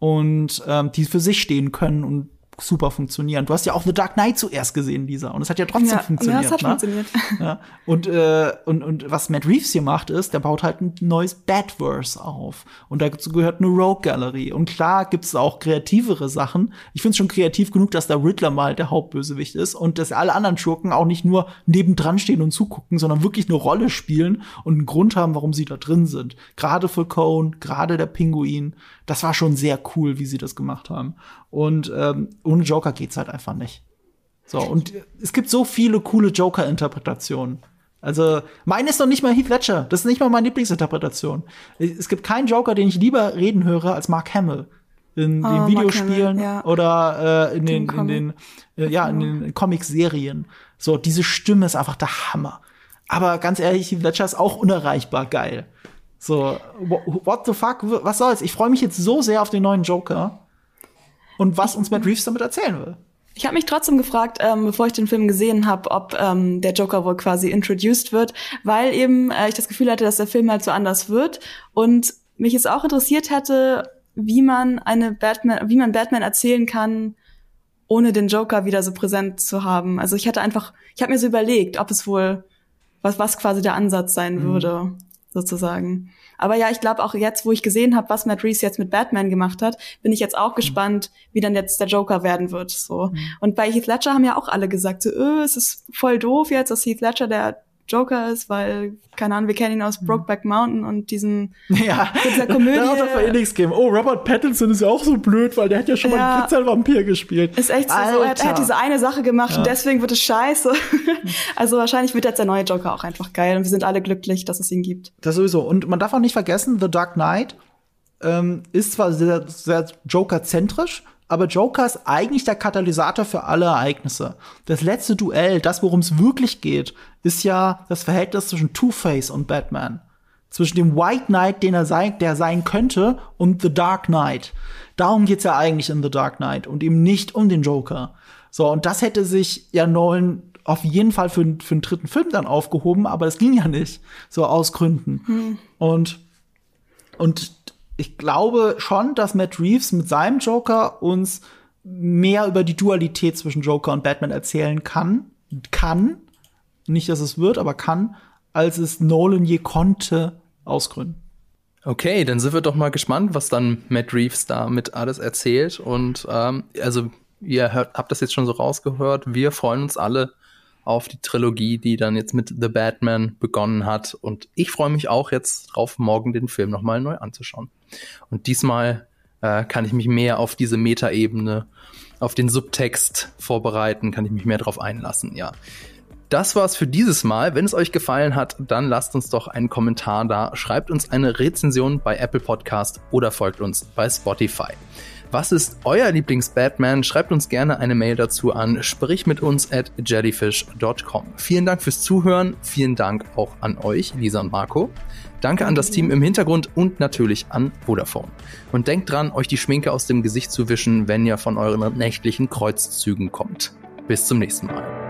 Und ähm, die für sich stehen können und super funktionieren. Du hast ja auch The Dark Knight zuerst gesehen, Lisa, und es hat ja trotzdem ja, funktioniert. Ja, es hat ne? funktioniert. Ja. Und, äh, und, und was Matt Reeves hier macht, ist, der baut halt ein neues Batverse auf. Und dazu gehört eine Rogue Gallery. Und klar gibt es auch kreativere Sachen. Ich finde es schon kreativ genug, dass der Riddler mal der Hauptbösewicht ist und dass alle anderen Schurken auch nicht nur nebendran stehen und zugucken, sondern wirklich eine Rolle spielen und einen Grund haben, warum sie da drin sind. Gerade für Cone, gerade der Pinguin. Das war schon sehr cool, wie sie das gemacht haben. Und ähm, ohne Joker geht's halt einfach nicht. So, und es gibt so viele coole Joker-Interpretationen. Also, meine ist noch nicht mal Heath Ledger. Das ist nicht mal meine Lieblingsinterpretation. Es gibt keinen Joker, den ich lieber reden höre als Mark Hamill. In Oh, den Videospielen Hamill, ja. oder äh, in, den, in den, äh, ja, in den Comic-Serien. So, diese Stimme ist einfach der Hammer. Aber ganz ehrlich, Heath Ledger ist auch unerreichbar geil. So, wh- what the fuck, was soll's? Ich freue mich jetzt so sehr auf den neuen Joker und was uns Matt Reeves damit erzählen will. Ich habe mich trotzdem gefragt, ähm, bevor ich den Film gesehen habe, ob ähm, der Joker wohl quasi introduced wird, weil eben äh, ich das Gefühl hatte, dass der Film halt so anders wird und mich es auch interessiert hätte, wie man eine Batman, wie man Batman erzählen kann, ohne den Joker wieder so präsent zu haben. Also ich hatte einfach, ich habe mir so überlegt, ob es wohl was was quasi der Ansatz sein würde, sozusagen. Aber ja, ich glaube auch jetzt, wo ich gesehen habe, was Matt Reeves jetzt mit Batman gemacht hat, bin ich jetzt auch gespannt, wie dann jetzt der Joker werden wird. So. Und bei Heath Ledger haben ja auch alle gesagt, so, öh, es ist voll doof jetzt, dass Heath Ledger der Joker ist, weil, keine Ahnung, wir kennen ihn aus Brokeback Mountain und diesen *laughs* Ja, dieser Komödie. da darf er eh nichts geben. Oh, Robert Pattinson ist ja auch so blöd, weil der hat ja schon mal Ja. einen Kritzelvampir gespielt. Ist echt so, so er, hat- er hat diese eine Sache gemacht und deswegen wird es scheiße. *laughs* also wahrscheinlich wird jetzt der neue Joker auch einfach geil und wir sind alle glücklich, dass es ihn gibt. Das sowieso. Und man darf auch nicht vergessen, The Dark Knight ähm, ist zwar sehr, sehr Joker-zentrisch, aber Joker ist eigentlich der Katalysator für alle Ereignisse. Das letzte Duell, das, worum es wirklich geht, ist ja das Verhältnis zwischen Two-Face und Batman. Zwischen dem White Knight, den er sein, der sein könnte, und The Dark Knight. Darum geht's ja eigentlich in The Dark Knight und eben nicht um den Joker. So, und das hätte sich ja Nolan auf jeden Fall für, für einen dritten Film dann aufgehoben, aber das ging ja nicht. So aus Gründen. Und, und ich glaube schon, dass Matt Reeves mit seinem Joker uns mehr über die Dualität zwischen Joker und Batman erzählen kann. Kann. Nicht, dass es wird, aber kann, als es Nolan je konnte aus Gründen. Okay, dann sind wir doch mal gespannt, was dann Matt Reeves damit alles erzählt. Und ähm, also, ihr hört, habt das jetzt schon so rausgehört. Wir freuen uns alle auf die Trilogie, die dann jetzt mit The Batman begonnen hat. Und ich freue mich auch jetzt drauf, morgen den Film nochmal neu anzuschauen. Und diesmal äh, kann ich mich mehr auf diese Metaebene, auf den Subtext vorbereiten, kann ich mich mehr darauf einlassen, ja. Das war's für dieses Mal. Wenn es euch gefallen hat, dann lasst uns doch einen Kommentar da, schreibt uns eine Rezension bei Apple Podcast oder folgt uns bei Spotify. Was ist euer Lieblings-Batman? Schreibt uns gerne eine Mail dazu an sprich mit uns at jellyfish.com. Vielen Dank fürs Zuhören. Vielen Dank auch an euch, Lisa und Marco. Danke an das Team im Hintergrund und natürlich an Vodafone. Und denkt dran, euch die Schminke aus dem Gesicht zu wischen, wenn ihr von euren nächtlichen Kreuzzügen kommt. Bis zum nächsten Mal.